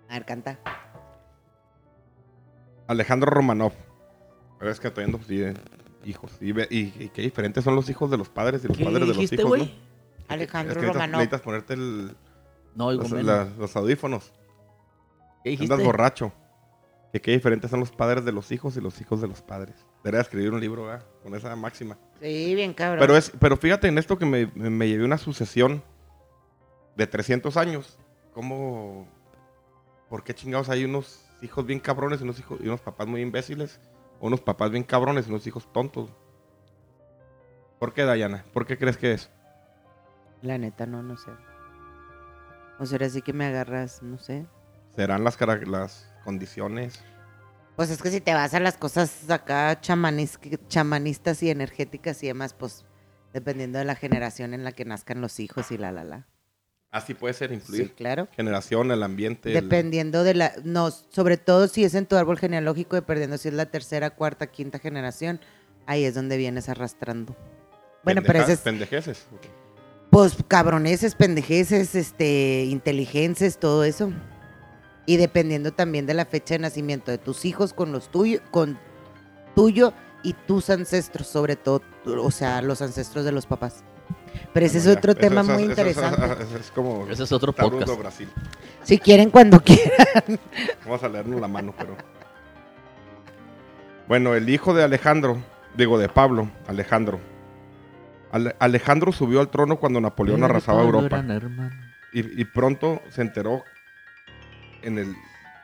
[SPEAKER 3] A ver, canta.
[SPEAKER 2] Alejandro Romanov. Pero es que estoy viendo sí, eh, hijos. Y, ve- y- y qué diferentes son los hijos de los padres y los
[SPEAKER 4] ¿Qué
[SPEAKER 2] padres de los
[SPEAKER 4] dijiste,
[SPEAKER 2] hijos,
[SPEAKER 4] güey?
[SPEAKER 2] ¿no?
[SPEAKER 3] Alejandro
[SPEAKER 2] Es que necesitas-
[SPEAKER 3] Romanov.
[SPEAKER 2] Necesitas ponerte el-
[SPEAKER 4] No, oigo
[SPEAKER 2] los,
[SPEAKER 4] menos.
[SPEAKER 2] la- los audífonos.
[SPEAKER 4] ¿Qué dijiste?
[SPEAKER 2] Andas borracho. Que qué diferentes son los padres de los hijos y los hijos de los padres. Debería escribir un libro ¿verdad? con esa máxima.
[SPEAKER 3] Sí, bien cabrón.
[SPEAKER 2] Pero, es, pero fíjate en esto que me, me, me llevé una sucesión de 300 años. ¿Cómo? ¿Por qué chingados hay unos hijos bien cabrones y unos, hijos, y unos papás muy imbéciles? O unos papás bien cabrones y unos hijos tontos. ¿Por qué, Dayana? ¿Por qué crees que es?
[SPEAKER 3] La neta, no, no sé. O será así que me agarras, no sé.
[SPEAKER 2] ¿Serán las, las condiciones?
[SPEAKER 3] Pues es que si te vas a las cosas acá chamanis- chamanistas y energéticas y demás, pues dependiendo de la generación en la que nazcan los hijos y la la la.
[SPEAKER 2] Así puede ser
[SPEAKER 3] Sí,
[SPEAKER 2] influir.
[SPEAKER 3] claro.
[SPEAKER 2] Generación, el ambiente. el-
[SPEAKER 3] Dependiendo de la, no, sobre todo si es en tu árbol genealógico, dependiendo si es la tercera, cuarta, quinta generación, ahí es donde vienes arrastrando. Bueno, pero
[SPEAKER 2] pendeja-
[SPEAKER 3] ese es,
[SPEAKER 2] Pendejeces.
[SPEAKER 3] pues cabroneces, pendejeces, este, inteligencias, todo eso. Y dependiendo también de la fecha de nacimiento de tus hijos con los tuyos, con tuyo y tus ancestros, sobre todo, o sea, los ancestros de los papás. Pero ese es
[SPEAKER 2] Bueno, ya,
[SPEAKER 3] otro tema
[SPEAKER 2] eso-
[SPEAKER 3] muy
[SPEAKER 2] eso-
[SPEAKER 3] interesante.
[SPEAKER 2] eso- eso es como
[SPEAKER 4] Ese es otro podcast.
[SPEAKER 2] Brasil.
[SPEAKER 3] Si quieren, cuando quieran.
[SPEAKER 2] Vamos a leernos la mano, pero. Bueno, el hijo de Alejandro, digo de Pablo, Alejandro. Ale- Alejandro subió al trono cuando Napoleón arrasaba
[SPEAKER 4] Pablo
[SPEAKER 2] Europa. Y, y pronto se enteró en el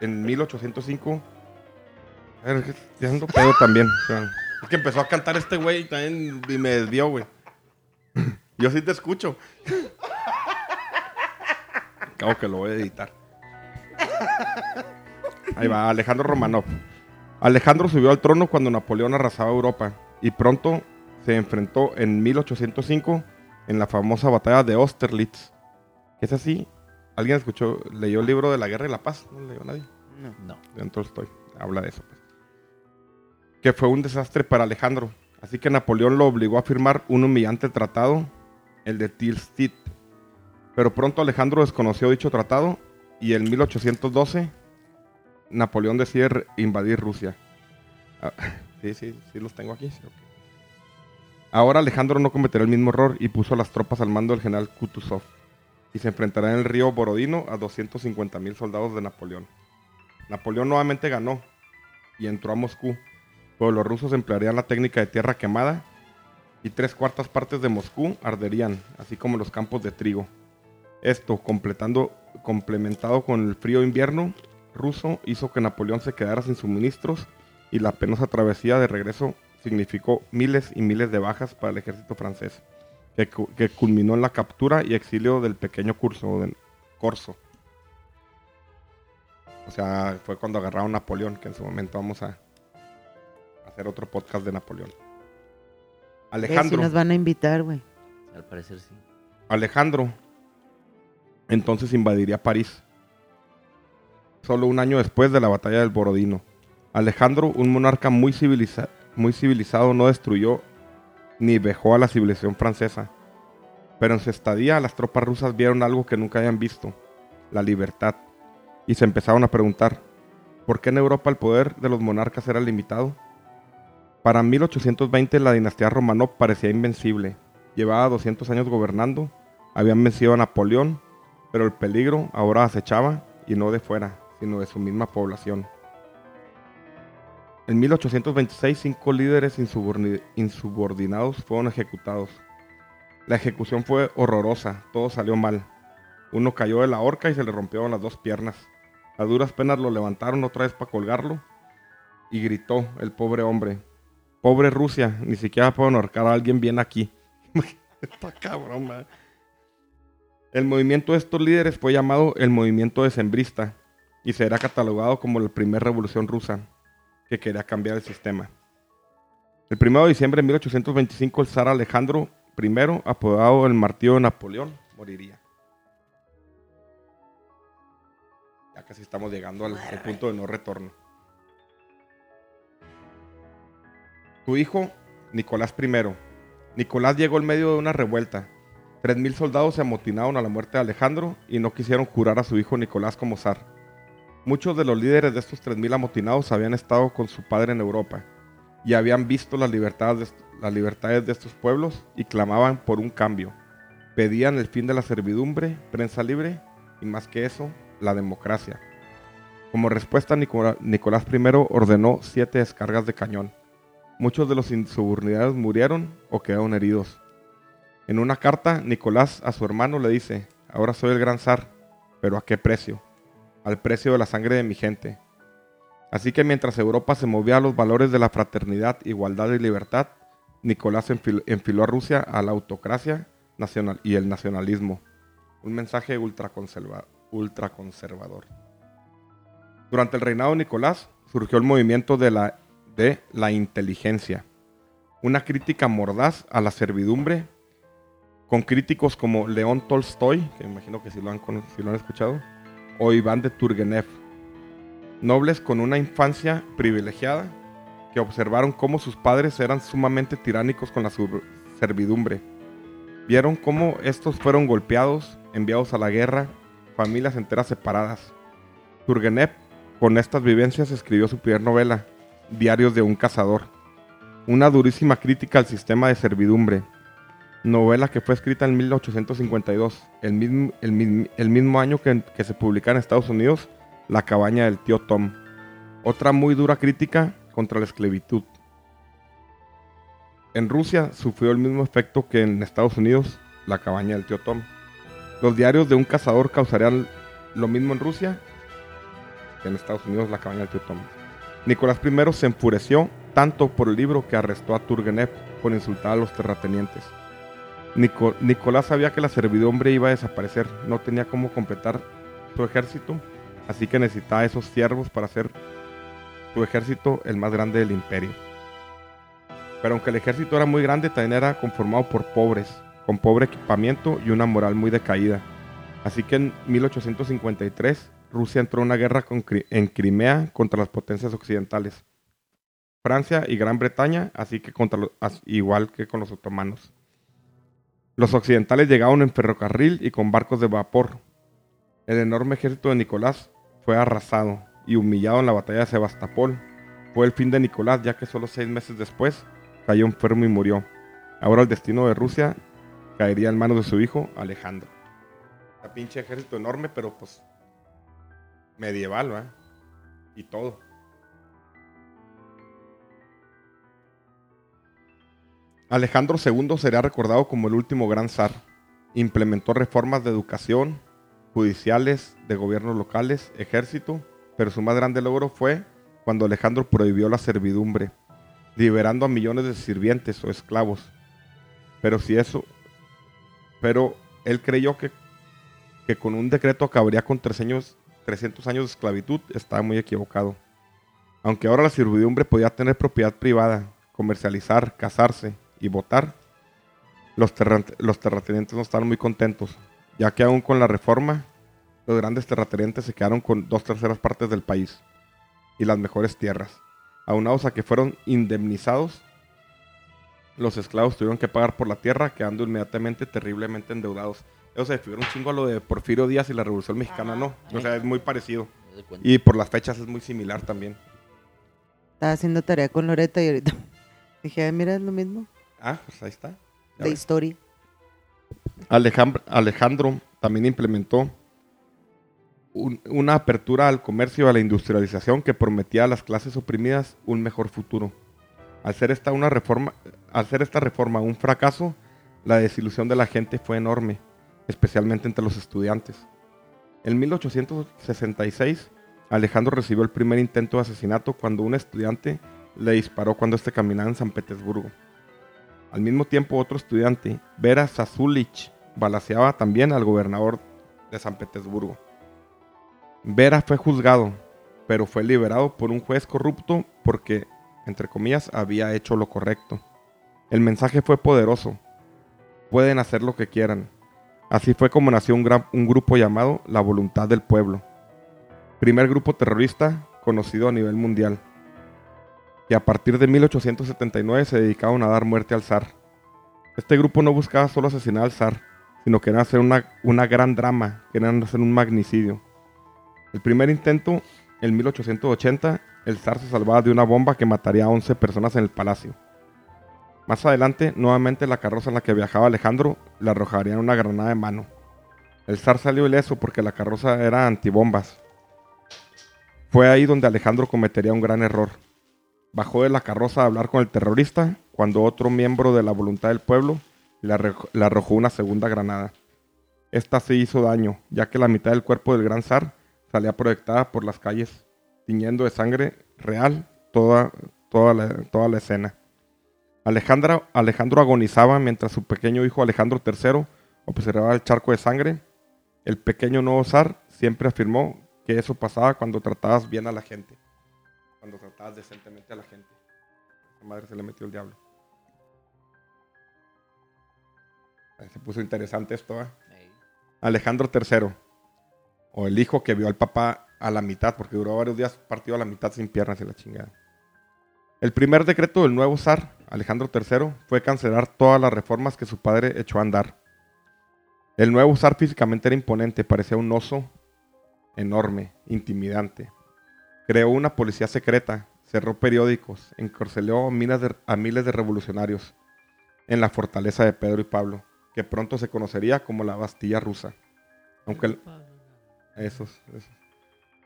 [SPEAKER 2] en 1805. A ver, que estoy dando pedo también. es que empezó a cantar este güey también y me desvió, güey. Yo sí te escucho. Acabo que lo voy a editar. Ahí va, Alejandro Romanov. Alejandro subió al trono cuando Napoleón arrasaba Europa y pronto se enfrentó en 1805 en la famosa batalla de Austerlitz. ¿Es así? ¿Alguien escuchó, leyó el libro de la Guerra y la Paz? No leyó nadie.
[SPEAKER 3] No.
[SPEAKER 4] No.
[SPEAKER 2] Dentro estoy. Habla de eso. pues. Que fue un desastre para Alejandro. Así que Napoleón lo obligó a firmar un humillante tratado, el de Tilsit. Pero pronto Alejandro desconoció dicho tratado y en 1812 Napoleón decide invadir Rusia. Ah, sí, sí, sí los tengo aquí. Ahora Alejandro no cometerá el mismo error y puso a las tropas al mando del general Kutuzov y se enfrentará en el río Borodino a 250 mil soldados de Napoleón. Napoleón nuevamente ganó y entró a Moscú, pero los rusos emplearían la técnica de tierra quemada y tres cuartas partes de Moscú arderían, así como los campos de trigo. Esto, completando, complementado con el frío invierno ruso, hizo que Napoleón se quedara sin suministros y la penosa travesía de regreso significó miles y miles de bajas para el ejército francés, que, cu- que culminó en la captura y exilio del pequeño curso de Corso. O sea, fue cuando agarraron a Napoleón, que en su momento vamos a hacer otro podcast de Napoleón.
[SPEAKER 3] Si
[SPEAKER 2] Alejandro.
[SPEAKER 3] nos van a invitar, güey.
[SPEAKER 4] Al parecer sí.
[SPEAKER 2] Alejandro entonces invadiría París. Solo un año después de la batalla del Borodino. Alejandro, un monarca muy, civiliza- muy civilizado, no destruyó ni vejó a la civilización francesa. Pero en su estadía las tropas rusas vieron algo que nunca habían visto, la libertad. Y se empezaron a preguntar, ¿por qué en Europa el poder de los monarcas era limitado? Para 1820 la dinastía Romanov parecía invencible. Llevaba 200 años gobernando, habían vencido a Napoleón, pero el peligro ahora acechaba y no de fuera, sino de su misma población. En 1826 cinco líderes insubordinados fueron ejecutados. La ejecución fue horrorosa, todo salió mal. Uno cayó de la horca y se le rompieron las dos piernas. A duras penas lo levantaron otra vez para colgarlo y gritó el pobre hombre. Pobre Rusia, ni siquiera puedo ahorcar a alguien bien aquí. Está cabrón, man. El movimiento de estos líderes fue llamado el movimiento decembrista y será catalogado como la primera revolución rusa que quería cambiar el sistema. El 1 de diciembre de 1825 el zar Alejandro I, apodado el martillo de Napoleón, moriría. Ya casi estamos llegando al, al punto de no retorno. Su hijo, Nicolás I. Nicolás llegó en medio de una revuelta. Tres mil soldados se amotinaron a la muerte de Alejandro y no quisieron jurar a su hijo Nicolás como zar. Muchos de los líderes de estos tres mil amotinados habían estado con su padre en Europa y habían visto las libertades, de, las libertades de estos pueblos y clamaban por un cambio. Pedían el fin de la servidumbre, prensa libre y más que eso, la democracia. Como respuesta, Nicolás I ordenó siete descargas de cañón. Muchos de los insubordinados murieron o quedaron heridos. En una carta, Nicolás a su hermano le dice, ahora soy el gran zar, pero ¿a qué precio? Al precio de la sangre de mi gente. Así que mientras Europa se movía a los valores de la fraternidad, igualdad y libertad, Nicolás enfil- enfiló a Rusia a la autocracia nacional y el nacionalismo. Un mensaje ultraconserva- ultraconservador. Durante el reinado de Nicolás surgió el movimiento de la, de la inteligencia, una crítica mordaz a la servidumbre, con críticos como León Tolstoy, que imagino que si lo han, han escuchado, o Iván de Turgenev, nobles con una infancia privilegiada que observaron cómo sus padres eran sumamente tiránicos con la servidumbre. Vieron cómo estos fueron golpeados, enviados a la guerra, familias enteras separadas. Turgenev, con estas vivencias, escribió su primera novela, Diarios de un cazador, una durísima crítica al sistema de servidumbre. Novela que fue escrita en 1852, el mismo, año que, que se publica en Estados Unidos La cabaña del tío Tom. Otra muy dura crítica contra la esclavitud. En Rusia sufrió el mismo efecto que en Estados Unidos La cabaña del tío Tom. Los diarios de un cazador causarían lo mismo en Rusia que en Estados Unidos La cabaña del tío Tom. Nicolás I se enfureció tanto por el libro que arrestó a Turgenev por insultar a los terratenientes. Nico- Nicolás sabía que la servidumbre iba a desaparecer, no tenía cómo completar su ejército, así que necesitaba esos siervos para hacer su ejército el más grande del imperio. Pero aunque el ejército era muy grande, también era conformado por pobres, con pobre equipamiento y una moral muy decaída. Así que en 1853 Rusia entró en una guerra en Crimea contra las potencias occidentales. Francia y Gran Bretaña, así que contra igual que con los otomanos. Los occidentales llegaron en ferrocarril y con barcos de vapor. El enorme ejército de Nicolás fue arrasado y humillado en la batalla de Sebastopol. Fue el fin de Nicolás, ya que solo seis meses después cayó enfermo y murió. Ahora el destino de Rusia caería en manos de su hijo Alejandro. Un pinche ejército enorme, pero pues medieval, ¿va? Y todo. Alejandro II será recordado como el último gran zar. Implementó reformas de educación, judiciales, de gobiernos locales, ejército, pero su más grande logro fue cuando Alejandro prohibió la servidumbre, liberando a millones de sirvientes o esclavos. Pero si eso, pero él creyó que, que con un decreto acabaría con 300 años, 300 años de esclavitud, estaba muy equivocado. Aunque ahora la servidumbre podía tener propiedad privada, comercializar, casarse y votar, los, los terratenientes no estaban muy contentos, ya que aún con la reforma, los grandes terratenientes se quedaron con dos terceras partes del país y las mejores tierras. Aunados a que fueron indemnizados, los esclavos tuvieron que pagar por la tierra, quedando inmediatamente terriblemente endeudados. Eso se figura un chingo a lo de Porfirio Díaz y la Revolución Mexicana, ¿no? O sea, es muy parecido. Y por las fechas es muy similar también.
[SPEAKER 3] Estaba haciendo tarea con Loreta y ahorita dije, "Ay, mira, es lo mismo.
[SPEAKER 2] Ah, pues ahí está. Ya
[SPEAKER 3] De
[SPEAKER 2] ves.
[SPEAKER 3] historia.
[SPEAKER 2] Alejandro, Alejandro también implementó un- una apertura al comercio y a la industrialización que prometía a las clases oprimidas un mejor futuro. Al ser esta, una reforma, al ser esta reforma un fracaso, la desilusión de la gente fue enorme, especialmente entre los estudiantes. En 1866, Alejandro recibió el primer intento de asesinato cuando un estudiante le disparó cuando este caminaba en San Petersburgo. Al mismo tiempo, otro estudiante, Vera Sazulich, balaceaba también al gobernador de San Petersburgo. Vera fue juzgado, pero fue liberado por un juez corrupto porque, entre comillas, había hecho lo correcto. El mensaje fue poderoso. Pueden hacer lo que quieran. Así fue como nació un, grupo llamado La Voluntad del Pueblo. Primer grupo terrorista conocido a nivel mundial que a partir de 1879 se dedicaron a dar muerte al zar. Este grupo no buscaba solo asesinar al zar, sino querían hacer una, una gran drama, querían hacer un magnicidio. El primer intento, en 1880, el zar se salvaba de una bomba que mataría a 11 personas en el palacio. Más adelante, nuevamente la carroza en la que viajaba Alejandro le arrojarían una granada de mano. El zar salió ileso porque la carroza era antibombas. Fue ahí donde Alejandro cometería un gran error bajó de la carroza a hablar con el terrorista cuando otro miembro de la voluntad del pueblo le, arroj- le arrojó una segunda granada. Esta se hizo daño, ya que la mitad del cuerpo del gran zar salía proyectada por las calles, tiñendo de sangre real toda, toda la escena. Alejandra, Alejandro agonizaba mientras su pequeño hijo Alejandro III observaba el charco de sangre. El pequeño nuevo zar siempre afirmó que eso pasaba cuando tratabas bien a la gente cuando tratabas decentemente a la gente. A madre se le metió el diablo. Ahí Se puso interesante esto, ¿eh? Alejandro III, o el hijo que vio al papá a la mitad, porque duró varios días partido a la mitad sin piernas y la chingada. El primer decreto del nuevo zar, Alejandro III, fue cancelar todas las reformas que su padre echó a andar. El nuevo zar físicamente era imponente, parecía un oso enorme, intimidante. Creó una policía secreta, cerró periódicos, encarceló a miles, de, a miles de revolucionarios en la fortaleza de Pedro y Pablo, que pronto se conocería como la Bastilla rusa. Aunque el- esos, esos.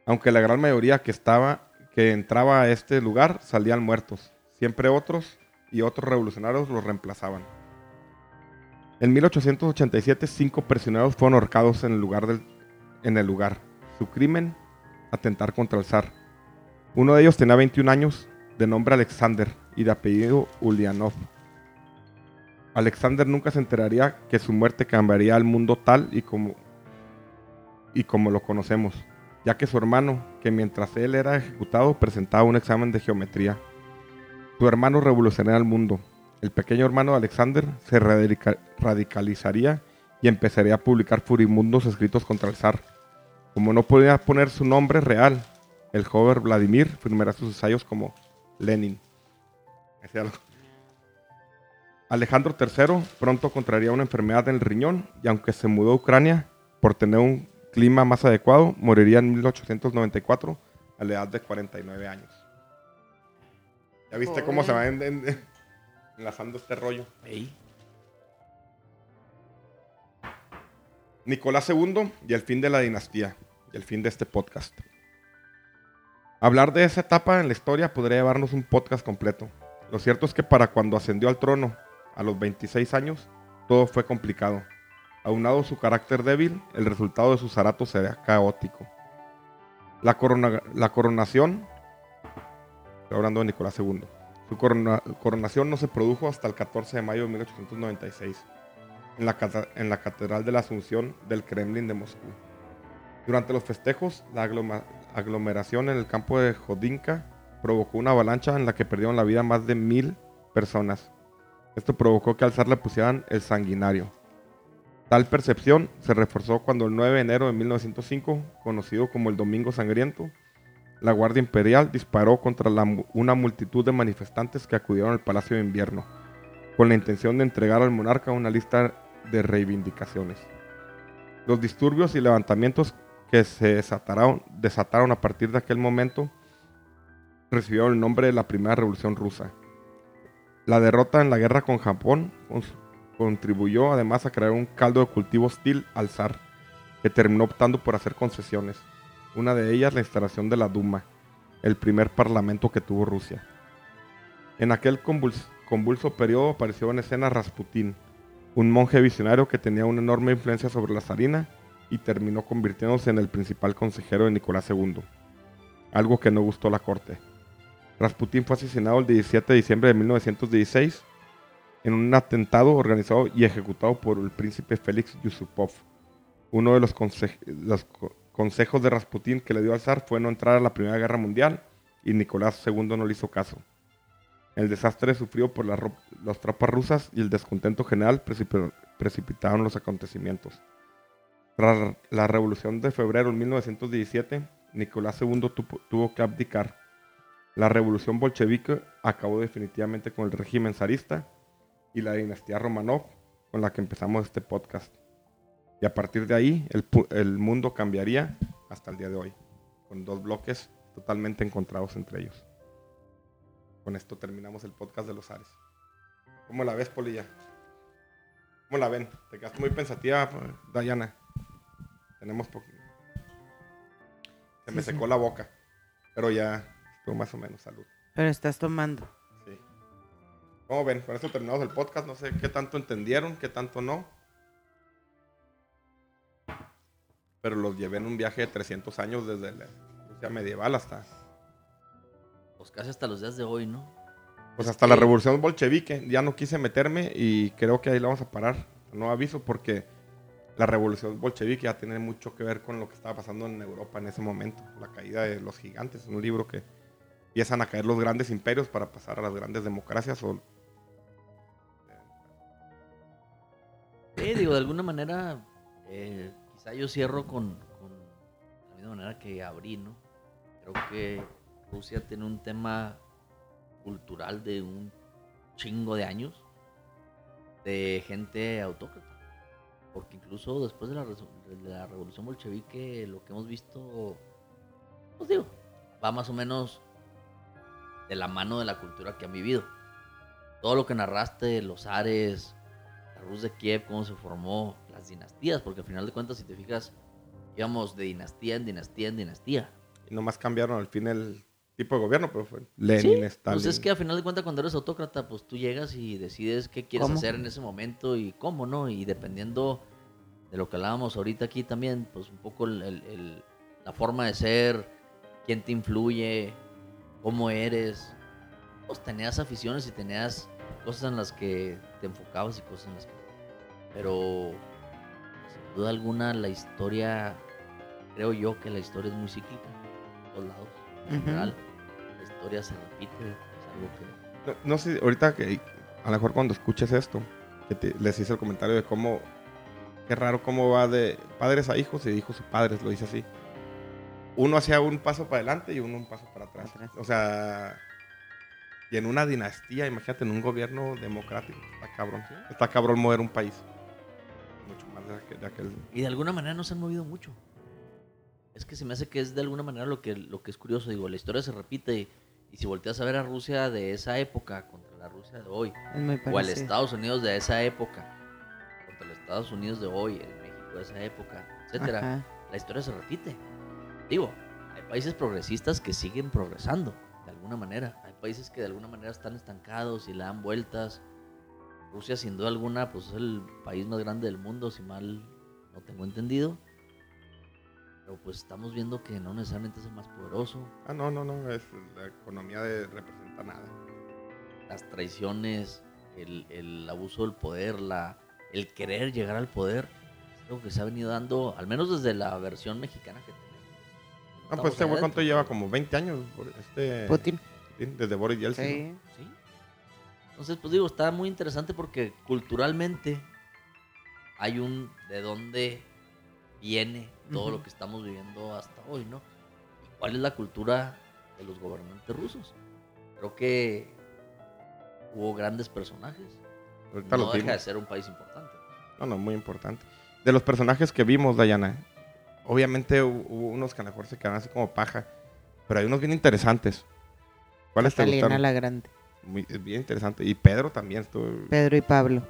[SPEAKER 2] Aunque la gran mayoría que estaba, que entraba a este lugar salían muertos. Siempre otros y otros revolucionarios los reemplazaban. En 1887, cinco prisioneros fueron ahorcados en el lugar el. Su crimen, atentar contra el zar. Uno de ellos tenía 21 años, de nombre Alexander y de apellido Ulyanov. Alexander nunca se enteraría que su muerte cambiaría al mundo tal y como, y como lo conocemos, ya que su hermano, que mientras él era ejecutado presentaba un examen de geometría. Su hermano revolucionaría el mundo. el pequeño hermano de Alexander, se radica- radicalizaría y empezaría a publicar furibundos escritos contra el zar. Como no podía poner su nombre real, el joven Vladimir firmará sus ensayos como Lenin. Alejandro III pronto contraería una enfermedad en el riñón y aunque se mudó a Ucrania por tener un clima más adecuado, moriría en 1894 a la edad de 49 años. ¿Ya viste cómo se va en- en- enlazando este rollo?
[SPEAKER 4] Ey.
[SPEAKER 2] Nicolás II y el fin de la dinastía, y el fin de este podcast. Hablar de esa etapa en la historia podría llevarnos un podcast completo. Lo cierto es que para cuando ascendió al trono, a los 26 años, todo fue complicado. Aunado su carácter débil, el resultado de sus aratos sería caótico. La, corona- la coronación, estoy hablando de Nicolás II, su corona- coronación no se produjo hasta el 14 de mayo de 1896 en la, Catedral de la Asunción del Kremlin de Moscú. Durante los festejos, la aglomeración en el campo de Jodinka provocó una avalancha en la que perdieron la vida más de mil personas. Esto provocó que al zar le pusieran el sanguinario. Tal percepción se reforzó cuando el 9 de enero de 1905, conocido como el Domingo Sangriento, la Guardia Imperial disparó contra una multitud de manifestantes que acudieron al Palacio de Invierno, con la intención de entregar al monarca una lista de reivindicaciones. Los disturbios y levantamientos que se desataron, desataron a partir de aquel momento recibieron el nombre de la Primera Revolución Rusa. La derrota en la guerra con Japón contribuyó además a crear un caldo de cultivo hostil al zar, que terminó optando por hacer concesiones. Una de ellas la instalación de la Duma, el primer parlamento que tuvo Rusia. En aquel convuls- convulso periodo apareció en escena Rasputín, un monje visionario que tenía una enorme influencia sobre la zarina y terminó convirtiéndose en el principal consejero de Nicolás II, algo que no gustó a la corte. Rasputín fue asesinado el 17 de diciembre de 1916 en un atentado organizado y ejecutado por el príncipe Félix Yusupov. Uno de los, conse- los co- consejos de Rasputín que le dio al zar fue no entrar a la Primera Guerra Mundial y Nicolás II no le hizo caso. El desastre sufrido por las, ro- las tropas rusas y el descontento general precipi- precipitaron los acontecimientos. Tras la revolución de febrero de 1917, Nicolás II tuvo que abdicar. La revolución bolchevique acabó definitivamente con el régimen zarista y la dinastía Romanov, con la que empezamos este podcast. Y a partir de ahí, el, el mundo cambiaría hasta el día de hoy, con dos bloques totalmente encontrados entre ellos. Con esto terminamos el podcast de los Ares. ¿Cómo la ves, Polilla? ¿Cómo la ven? Te quedaste muy pensativa, Dayana. Tenemos po- Se me
[SPEAKER 3] sí.
[SPEAKER 2] secó la boca, pero ya estuvo más o menos salud.
[SPEAKER 3] Pero estás tomando.
[SPEAKER 2] ¿Cómo ven? Con esto terminamos el podcast. No sé qué tanto entendieron, qué tanto no. Pero los llevé en un viaje de 300 años desde la Rusia medieval hasta,
[SPEAKER 4] Pues casi hasta los días de hoy, ¿no?
[SPEAKER 2] pues hasta la revolución bolchevique. Ya no quise meterme y creo que ahí la vamos a parar. No aviso porque la revolución bolchevique ya tiene mucho que ver con lo que estaba pasando en Europa en ese momento. La caída de los gigantes. Un libro que empiezan a caer los grandes imperios para pasar a las grandes democracias o
[SPEAKER 4] Digo, de alguna manera, eh, quizá yo cierro con, la misma manera que abrí, ¿no? Creo que Rusia tiene un tema cultural de un chingo de años de gente autócrata. Porque incluso después de la, revolución bolchevique, lo que hemos visto, pues digo, va más o menos de la mano de la cultura que han vivido. Todo lo que narraste, los ares, Rus de Kiev, cómo se formó, las dinastías, porque al final de cuentas, si te fijas, íbamos de dinastía en dinastía en dinastía.
[SPEAKER 2] Y nomás cambiaron al fin el tipo de gobierno, pero fue Lenin,
[SPEAKER 4] Sí,
[SPEAKER 2] Stalin.
[SPEAKER 4] Pues es que al final de cuentas, cuando eres autócrata, pues tú llegas y decides qué quieres
[SPEAKER 3] ¿Cómo?
[SPEAKER 4] hacer en ese momento y cómo, ¿no? Y dependiendo de lo que hablábamos ahorita aquí también, pues un poco el- el- el- la forma de ser, quién te influye, cómo eres. Pues tenías aficiones y tenías cosas en las que te enfocabas y cosas en las que... Pero, sin duda alguna, la historia, creo yo que la historia es muy cíclica, en todos lados, en general. La historia se repite, es algo que...
[SPEAKER 2] No, no sé, ahorita que a lo mejor cuando escuches esto, que te- les hice el comentario de cómo, qué raro cómo va de padres a hijos y de hijos a padres, lo dice así. Uno hacía un paso para adelante y uno un paso para atrás.
[SPEAKER 3] Atrás.
[SPEAKER 2] O sea, y en una dinastía, imagínate, en un gobierno democrático, está cabrón. Está cabrón mover un país. Mucho más de aquel. de aquel-
[SPEAKER 4] Y de alguna manera no se han movido mucho. Es que se me hace que es de alguna manera lo que, lo que es curioso. Digo, la historia se repite y, y si volteas a ver a Rusia de esa época contra la Rusia de hoy, o al. Estados Unidos de esa época contra los Estados Unidos de hoy, el México de esa época, etcétera,
[SPEAKER 3] Ajá.
[SPEAKER 4] la historia se repite. Digo, hay países progresistas que siguen progresando de alguna manera. Países que de alguna manera están estancados y le dan vueltas. Rusia, sin duda alguna, pues es el país más grande del mundo, si mal no tengo entendido. Pero pues estamos viendo que no necesariamente es el más poderoso.
[SPEAKER 2] Ah, no, no, no. Es, la economía de, representa nada.
[SPEAKER 4] Las traiciones, el, el abuso del poder, la, el querer llegar al poder, es algo que se ha venido dando, al menos desde la versión mexicana que tenemos.
[SPEAKER 2] Ah,
[SPEAKER 4] Estamos
[SPEAKER 2] pues este güey, ¿cuánto lleva? Como 20 años. Este,
[SPEAKER 3] Putin.
[SPEAKER 2] Desde Boris Yeltsin. ¿no?
[SPEAKER 3] Sí.
[SPEAKER 4] Entonces, pues digo, está muy interesante porque culturalmente hay un de dónde viene todo lo que estamos viviendo hasta hoy, ¿no? ¿Y cuál es la cultura de los gobernantes rusos? Creo que hubo grandes personajes.
[SPEAKER 2] Ahorita
[SPEAKER 4] no deja de ser un país importante.
[SPEAKER 2] No, no, muy importante. De los personajes que vimos, Dayana, obviamente hu- hubo unos que a lo mejor se quedaron así como paja, pero hay unos bien interesantes. ¿Cuáles te
[SPEAKER 3] Catalina
[SPEAKER 2] gustaron?
[SPEAKER 3] la Grande.
[SPEAKER 2] Muy, es bien interesante. Y Pedro también estuvo.
[SPEAKER 3] Pedro y Pablo.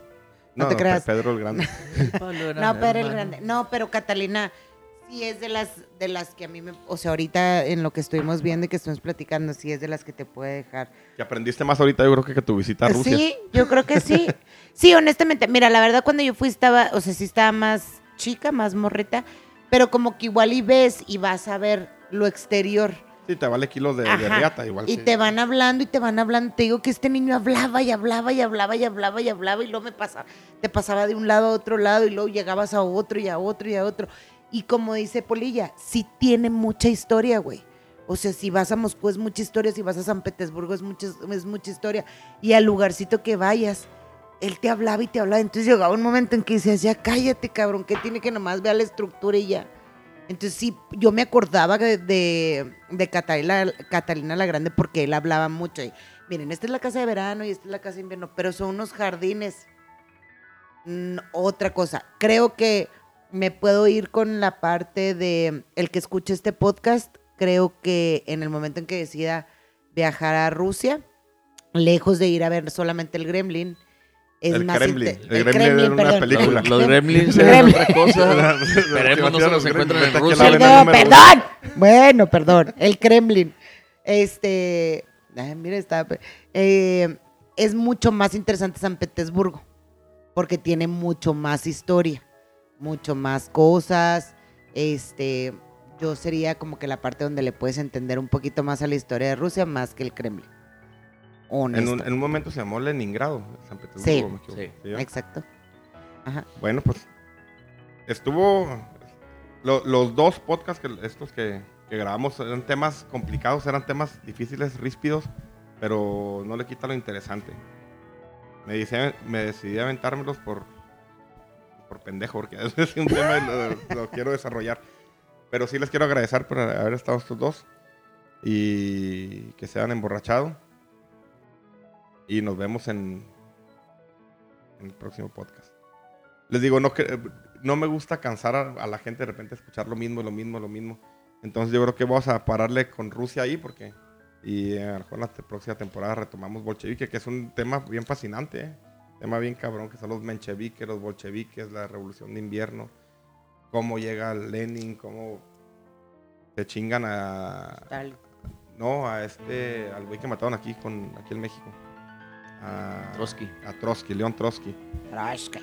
[SPEAKER 3] no te creas.
[SPEAKER 2] Pedro el Grande.
[SPEAKER 3] No, Pedro el Grande. No, pero Catalina sí es de las de las que a mí me, o sea, ahorita en lo que estuvimos viendo y que estuvimos platicando, sí es de las que te puede dejar.
[SPEAKER 2] que aprendiste más ahorita, yo creo que, que tu visita a Rusia.
[SPEAKER 3] Sí, yo creo que sí. Sí, honestamente, mira, la verdad cuando yo fui estaba, o sea, sí estaba más chica, más morreta, pero como que igual y ves y vas a ver lo exterior.
[SPEAKER 2] Sí, te vale kilos de, de riata, igual.
[SPEAKER 3] Y te van hablando y te van hablando. Te digo que este niño hablaba y hablaba y hablaba y hablaba y hablaba y luego me pasaba, te pasaba de un lado a otro lado y luego llegabas a otro y a otro y a otro. Y como dice Polilla, sí tiene mucha historia, güey. O sea, si vas a Moscú es mucha historia, si vas a San Petersburgo es mucha, es mucha historia. Y al lugarcito que vayas, él te hablaba y te hablaba. Entonces llegaba un momento en que decías, ya cállate, cabrón, que tiene que nomás ver la estructura y ya. Entonces sí, yo me acordaba de, Catalina, Catalina la Grande porque él hablaba mucho. Y, miren, esta es la casa de verano y esta es la casa de invierno, pero son unos jardines. Mm, otra cosa, creo que me puedo ir con la parte de el que escuche este podcast. Creo que en el momento en que decida viajar a Rusia, lejos de ir a ver solamente el Gremlin, es
[SPEAKER 2] El
[SPEAKER 3] más
[SPEAKER 2] Kremlin. El Gremlin era una película.
[SPEAKER 4] Los, los gremlins eran otra cosa. Esperemos no se los encuentren en Rusia.
[SPEAKER 2] uno.
[SPEAKER 3] perdón. Bueno, perdón. El Kremlin. Este. ay, mira, está. eh, es mucho más interesante San Petersburgo. Porque tiene mucho más historia. Mucho más cosas. Este. Yo sería como que la parte donde le puedes entender un poquito más a la historia de Rusia más que el Kremlin.
[SPEAKER 2] En un, en un momento se llamó Leningrado, San Petersburgo.
[SPEAKER 3] Sí.
[SPEAKER 2] me equivoco.
[SPEAKER 4] Sí.
[SPEAKER 3] Exacto. Ajá.
[SPEAKER 2] Bueno, pues estuvo. lo- los dos podcasts que estos que, que grabamos eran temas complicados, eran temas difíciles, ríspidos, pero no le quita lo interesante. Me, dice, me decidí a aventármelos por, por pendejo, porque es un tema y lo, lo quiero desarrollar. Pero sí les quiero agradecer por haber estado estos dos y que se hayan emborrachado. Y nos vemos en, en el próximo podcast. Les digo, no, que, no me gusta cansar a, a la gente de repente escuchar lo mismo, lo mismo, lo mismo. Entonces yo creo que vamos a pararle con Rusia ahí porque... Y eh, a lo mejor en la próxima temporada retomamos bolchevique, que es un tema bien fascinante, ¿eh? tema bien cabrón, que son los mencheviques, los bolcheviques, la revolución de invierno, cómo llega Lenin, cómo se chingan a...
[SPEAKER 3] Tal.
[SPEAKER 2] No, a este, al güey que mataron aquí, con, aquí en México. A
[SPEAKER 4] Trotsky.
[SPEAKER 2] A Trotsky, León Trotsky.
[SPEAKER 3] Trotsky.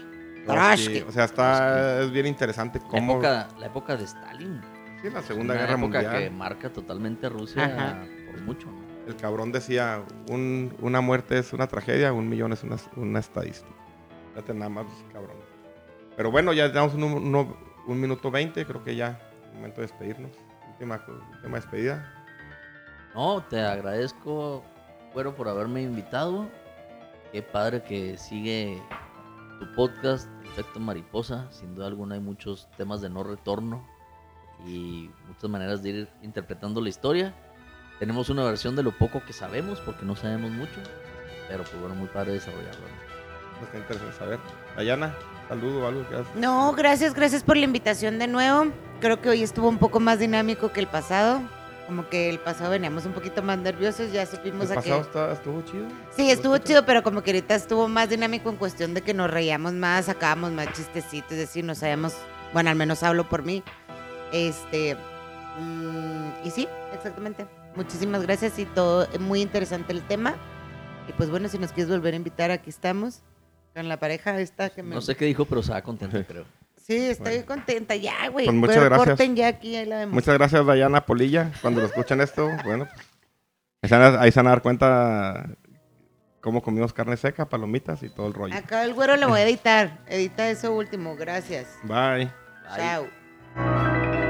[SPEAKER 2] Trotsky. O sea, está, es bien interesante
[SPEAKER 4] La
[SPEAKER 2] cómo...
[SPEAKER 4] época, la época de Stalin.
[SPEAKER 2] Sí, la Segunda
[SPEAKER 4] Una
[SPEAKER 2] Guerra
[SPEAKER 4] época
[SPEAKER 2] Mundial.
[SPEAKER 4] que marca totalmente a Rusia
[SPEAKER 3] Ajá.
[SPEAKER 4] por mucho. ¿no?
[SPEAKER 2] El cabrón decía, un- una muerte es una tragedia, un millón es una, una estadística. Fíjate nada más, cabrón. Pero bueno, ya tenemos un, un minuto veinte, creo que ya es momento de despedirnos. Última, última despedida.
[SPEAKER 4] No, te agradezco, Güero, por haberme invitado. Qué padre que sigue tu podcast, Efecto Mariposa. Sin duda alguna hay muchos temas de no retorno y muchas maneras de ir interpretando la historia. Tenemos una versión de lo poco que sabemos, porque no sabemos mucho, pero pues bueno, muy padre desarrollarlo. ¿no?
[SPEAKER 2] Pues qué interesante saber. Dayana, saludo o algo que hagas.
[SPEAKER 3] No, gracias, gracias por la invitación de nuevo. Creo que hoy estuvo un poco más dinámico que el pasado. Como que el pasado veníamos un poquito más nerviosos, ya supimos
[SPEAKER 2] El
[SPEAKER 3] a que...
[SPEAKER 2] pasado está- estuvo chido.
[SPEAKER 3] Sí, estuvo chido, pero como que ahorita estuvo más dinámico en cuestión de que nos reíamos más, sacábamos más chistecitos, es decir, no sabíamos, bueno, al menos hablo por mí. Este, mm, y sí, exactamente. Muchísimas gracias y todo, muy interesante el tema. Y pues bueno, si nos quieres volver a invitar, aquí estamos. Con la pareja esta que me...
[SPEAKER 4] No sé qué dijo, pero estaba contento, creo.
[SPEAKER 3] Sí, estoy contenta ya, güey.
[SPEAKER 2] Pues muchas
[SPEAKER 3] Pero
[SPEAKER 2] gracias.
[SPEAKER 3] Ya aquí, la.
[SPEAKER 2] Muchas gracias, Dayana Polilla. Cuando lo escuchen esto, bueno, pues, ahí se van a- ahí se van a dar cuenta cómo comimos carne seca, palomitas y todo el rollo.
[SPEAKER 3] Acá el güero lo voy a editar. Edita eso último, gracias.
[SPEAKER 2] Bye.
[SPEAKER 4] Bye.
[SPEAKER 3] Chao.